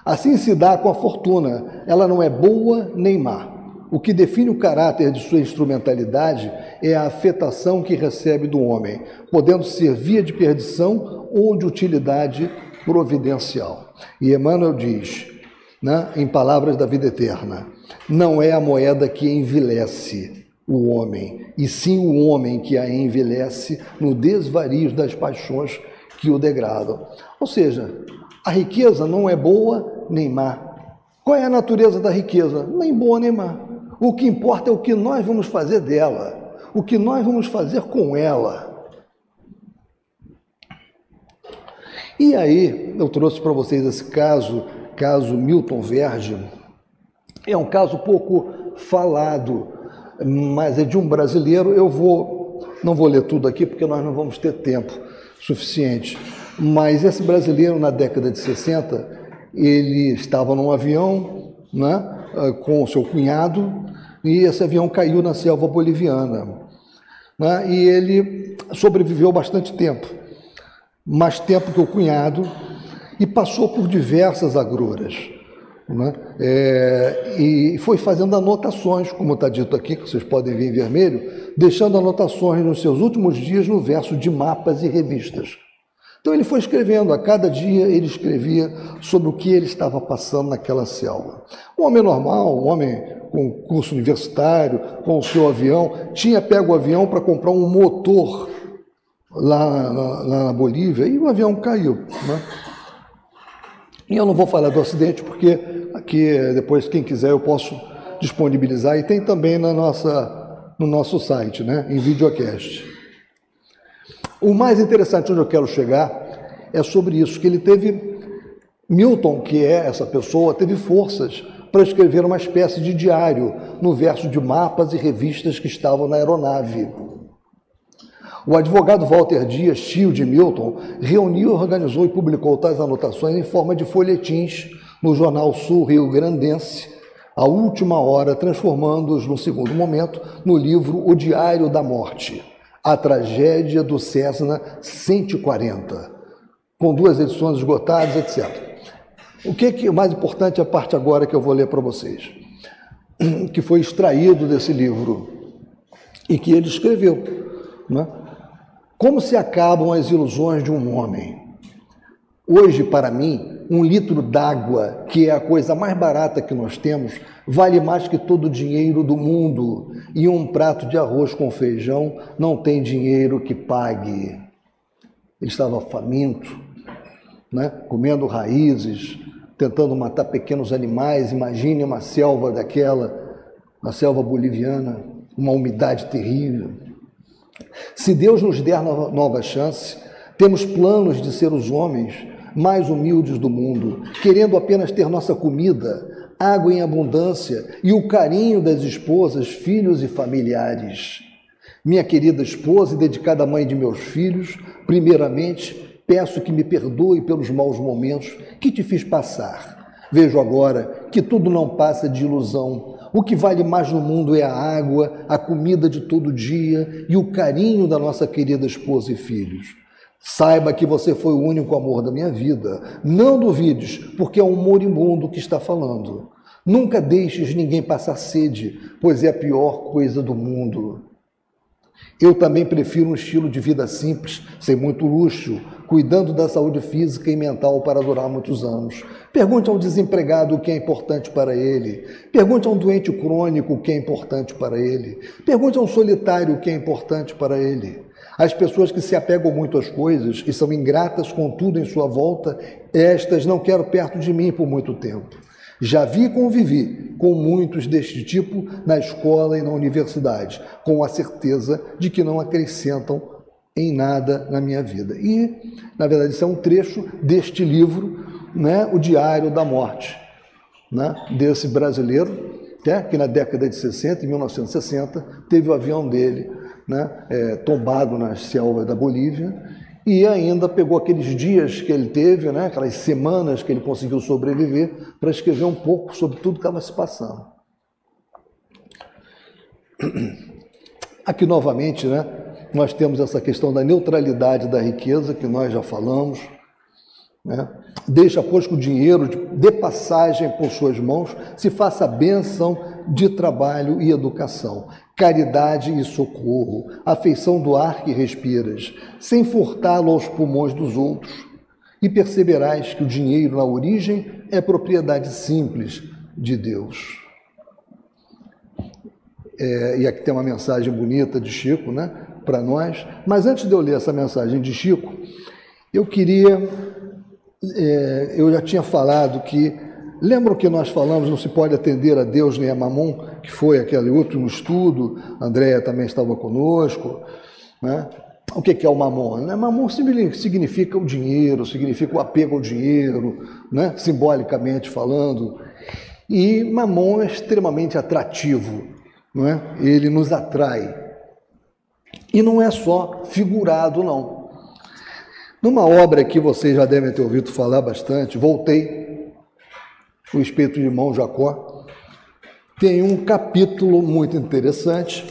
assim se dá com a fortuna. Ela não é boa nem má. O que define o caráter de sua instrumentalidade é a afetação que recebe do homem, podendo ser via de perdição ou de utilidade providencial. E Emmanuel diz: né, em palavras da vida eterna, não é a moeda que envelhece o homem, e sim o homem que a envelhece no desvario das paixões que o degradam. Ou seja, a riqueza não é boa nem má. Qual é a natureza da riqueza? Nem boa nem má. O que importa é o que nós vamos fazer dela, o que nós vamos fazer com ela. E aí, eu trouxe para vocês esse caso, caso Milton Verge. É um caso pouco falado, mas é de um brasileiro. Eu vou, não vou ler tudo aqui porque nós não vamos ter tempo suficiente. Mas esse brasileiro, na década de 60, ele estava num avião né, com o seu cunhado e esse avião caiu na selva boliviana. Né, e ele sobreviveu bastante tempo mais tempo que o cunhado, e passou por diversas agruras. Né? É, e foi fazendo anotações, como está dito aqui, que vocês podem ver em vermelho, deixando anotações nos seus últimos dias no verso de mapas e revistas. Então ele foi escrevendo, a cada dia ele escrevia sobre o que ele estava passando naquela selva. Um homem normal, um homem com curso universitário, com o seu avião, tinha pego o avião para comprar um motor lá, lá, lá na Bolívia e o avião caiu. Né? E eu não vou falar do acidente porque aqui depois quem quiser eu posso disponibilizar e tem também na nossa, no nosso site, né, em videocast. O mais interessante onde eu quero chegar é sobre isso, que ele teve, Milton, que é essa pessoa, teve forças para escrever uma espécie de diário no verso de mapas e revistas que estavam na aeronave. O advogado Walter Dias, tio de Milton, reuniu, organizou e publicou tais anotações em forma de folhetins no jornal Sul Rio Grandense, a última hora, transformando-os, no segundo momento, no livro O Diário da Morte, a tragédia do Cessna 140, com duas edições esgotadas, etc. O que, que é mais importante a parte agora que eu vou ler para vocês, que foi extraído desse livro e que ele escreveu. Né? Como se acabam as ilusões de um homem? Hoje, para mim, um litro d'água, que é a coisa mais barata que nós temos, vale mais que todo o dinheiro do mundo. E um prato de arroz com feijão não tem dinheiro que pague. Ele estava faminto, né? comendo raízes, tentando matar pequenos animais. Imagine uma selva daquela, uma selva boliviana, uma umidade terrível. Se Deus nos der nova chance, temos planos de ser os homens mais humildes do mundo, querendo apenas ter nossa comida, água em abundância e o carinho das esposas, filhos e familiares. Minha querida esposa e dedicada mãe de meus filhos, primeiramente, peço que me perdoe pelos maus momentos que te fiz passar. Vejo agora que tudo não passa de ilusão o que vale mais no mundo é a água, a comida de todo dia e o carinho da nossa querida esposa e filhos. Saiba que você foi o único amor da minha vida. Não duvides, porque é um moribundo que está falando. Nunca deixes ninguém passar sede, pois é a pior coisa do mundo. Eu também prefiro um estilo de vida simples, sem muito luxo, cuidando da saúde física e mental para durar muitos anos. Pergunte ao desempregado o que é importante para ele. Pergunte a um doente crônico o que é importante para ele. Pergunte a um solitário o que é importante para ele. As pessoas que se apegam muito às coisas e são ingratas com tudo em sua volta, estas não quero perto de mim por muito tempo. Já vi e convivi com muitos deste tipo na escola e na universidade, com a certeza de que não acrescentam em nada na minha vida. E, na verdade, isso é um trecho deste livro, né, O Diário da Morte, né, desse brasileiro, né, que na década de 60, em 1960, teve o avião dele né, é, tombado nas selvas da Bolívia e ainda pegou aqueles dias que ele teve, né, aquelas semanas que ele conseguiu sobreviver, para escrever um pouco sobre tudo que estava se passando. Aqui novamente, né, nós temos essa questão da neutralidade da riqueza, que nós já falamos. Né? Deixa, pois, que o dinheiro de passagem por suas mãos se faça bênção de trabalho e educação caridade e socorro, afeição do ar que respiras, sem furtá-lo aos pulmões dos outros. E perceberás que o dinheiro na origem é propriedade simples de Deus. É, e aqui tem uma mensagem bonita de Chico, né, para nós. Mas antes de eu ler essa mensagem de Chico, eu queria. É, eu já tinha falado que. Lembram que nós falamos, não se pode atender a Deus nem a Mamon, que foi aquele último estudo, a Andréia também estava conosco. Né? O que é o mamon? Né? Mamon significa o dinheiro, significa o apego ao dinheiro, né? simbolicamente falando. E mamon é extremamente atrativo, não é? ele nos atrai. E não é só figurado, não. Numa obra que vocês já devem ter ouvido falar bastante, Voltei, o Espírito de Irmão Jacó, tem um capítulo muito interessante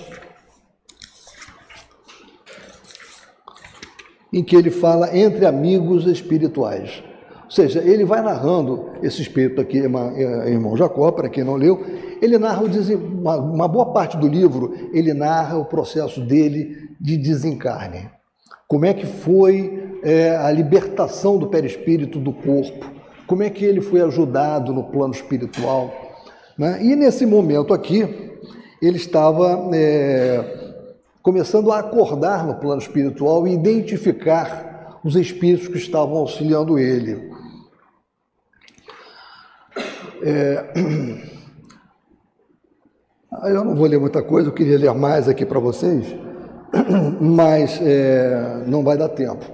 em que ele fala entre amigos espirituais. Ou seja, ele vai narrando esse espírito aqui, é, irmão Jacó, para quem não leu, ele narra uma boa parte do livro, ele narra o processo dele de desencarne. Como é que foi é, a libertação do perispírito do corpo, como é que ele foi ajudado no plano espiritual. Né? E nesse momento aqui, ele estava é, começando a acordar no plano espiritual e identificar os espíritos que estavam auxiliando ele. É... Eu não vou ler muita coisa, eu queria ler mais aqui para vocês, mas é, não vai dar tempo.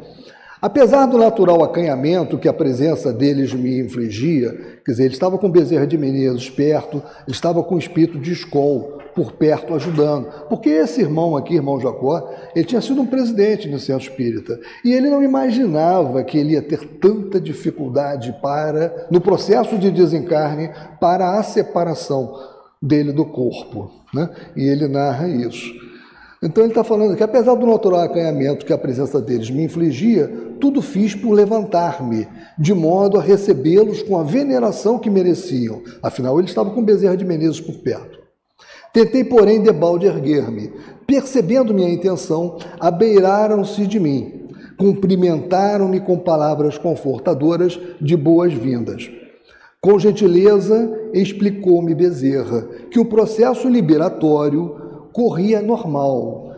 Apesar do natural acanhamento que a presença deles me infligia, quer dizer, ele estava com Bezerra de Menezes perto, estava com o espírito de Escol por perto ajudando. Porque esse irmão aqui, irmão Jacó, ele tinha sido um presidente no centro espírita. E ele não imaginava que ele ia ter tanta dificuldade para, no processo de desencarne, para a separação dele do corpo. Né? E ele narra isso. Então ele está falando que, apesar do natural acanhamento que a presença deles me infligia, tudo fiz por levantar-me, de modo a recebê-los com a veneração que mereciam. Afinal, ele estava com Bezerra de Menezes por perto. Tentei, porém, debalde erguer-me. Percebendo minha intenção, abeiraram-se de mim, cumprimentaram-me com palavras confortadoras de boas-vindas. Com gentileza, explicou-me Bezerra que o processo liberatório corria normal,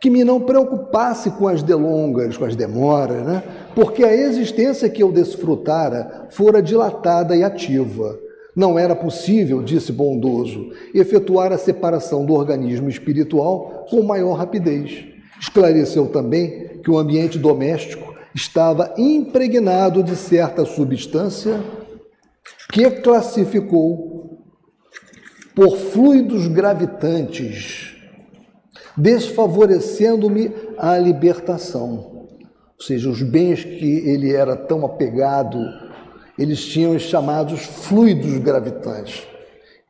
que me não preocupasse com as delongas, com as demoras, né? porque a existência que eu desfrutara fora dilatada e ativa. Não era possível, disse bondoso, efetuar a separação do organismo espiritual com maior rapidez. Esclareceu também que o ambiente doméstico estava impregnado de certa substância que classificou por fluidos gravitantes, desfavorecendo-me a libertação. Ou seja, os bens que ele era tão apegado, eles tinham os chamados fluidos gravitantes,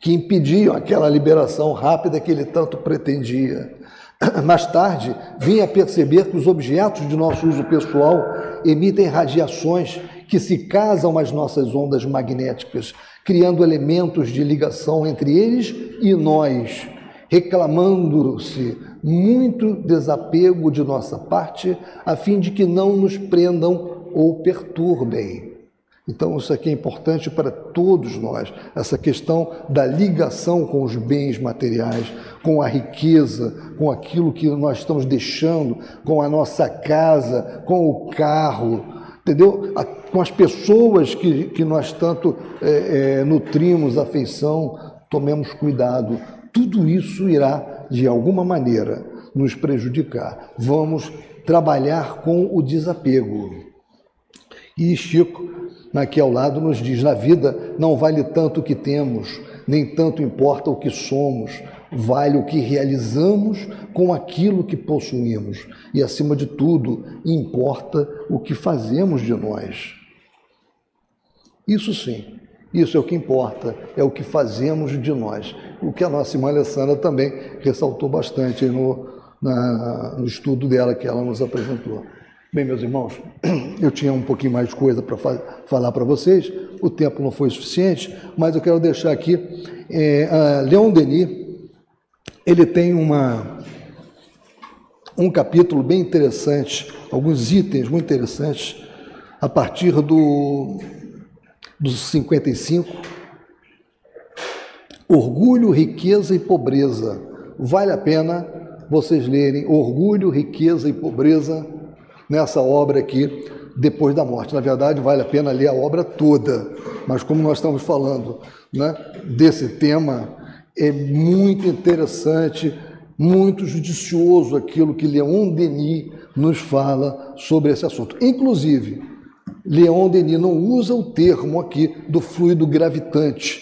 que impediam aquela liberação rápida que ele tanto pretendia. Mais tarde, vim a perceber que os objetos de nosso uso pessoal emitem radiações que se casam às nossas ondas magnéticas, criando elementos de ligação entre eles e nós, reclamando-se muito desapego de nossa parte, a fim de que não nos prendam ou perturbem. Então, isso aqui é importante para todos nós, essa questão da ligação com os bens materiais, com a riqueza, com aquilo que nós estamos deixando, com a nossa casa, com o carro, entendeu? Com as pessoas que, que nós tanto é, é, nutrimos afeição, tomemos cuidado. Tudo isso irá, de alguma maneira, nos prejudicar. Vamos trabalhar com o desapego. E Chico aqui ao lado nos diz: na vida não vale tanto o que temos, nem tanto importa o que somos, vale o que realizamos com aquilo que possuímos. E, acima de tudo, importa o que fazemos de nós. Isso sim, isso é o que importa, é o que fazemos de nós. O que a nossa irmã Alessandra também ressaltou bastante no, na, no estudo dela que ela nos apresentou. Bem, meus irmãos, eu tinha um pouquinho mais de coisa para fa falar para vocês, o tempo não foi suficiente, mas eu quero deixar aqui, é, Leon Denis, ele tem uma, um capítulo bem interessante, alguns itens muito interessantes, a partir do dos 55. Orgulho, riqueza e pobreza. Vale a pena vocês lerem Orgulho, riqueza e pobreza nessa obra aqui, depois da morte. Na verdade, vale a pena ler a obra toda, mas como nós estamos falando né, desse tema, é muito interessante, muito judicioso aquilo que Leon Denis nos fala sobre esse assunto. Inclusive, Leon Denis não usa o termo aqui do fluido gravitante,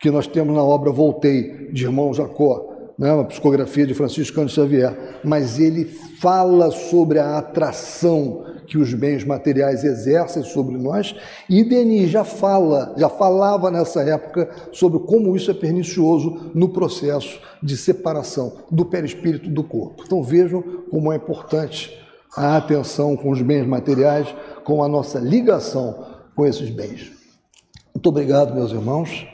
que nós temos na obra Voltei, de irmão Jacó, né, uma psicografia de Francisco Cândido Xavier, mas ele fala sobre a atração que os bens materiais exercem sobre nós, e Denis já fala, já falava nessa época sobre como isso é pernicioso no processo de separação do perispírito do corpo. Então vejam como é importante a atenção com os bens materiais, com a nossa ligação com esses bens. Muito obrigado, meus irmãos.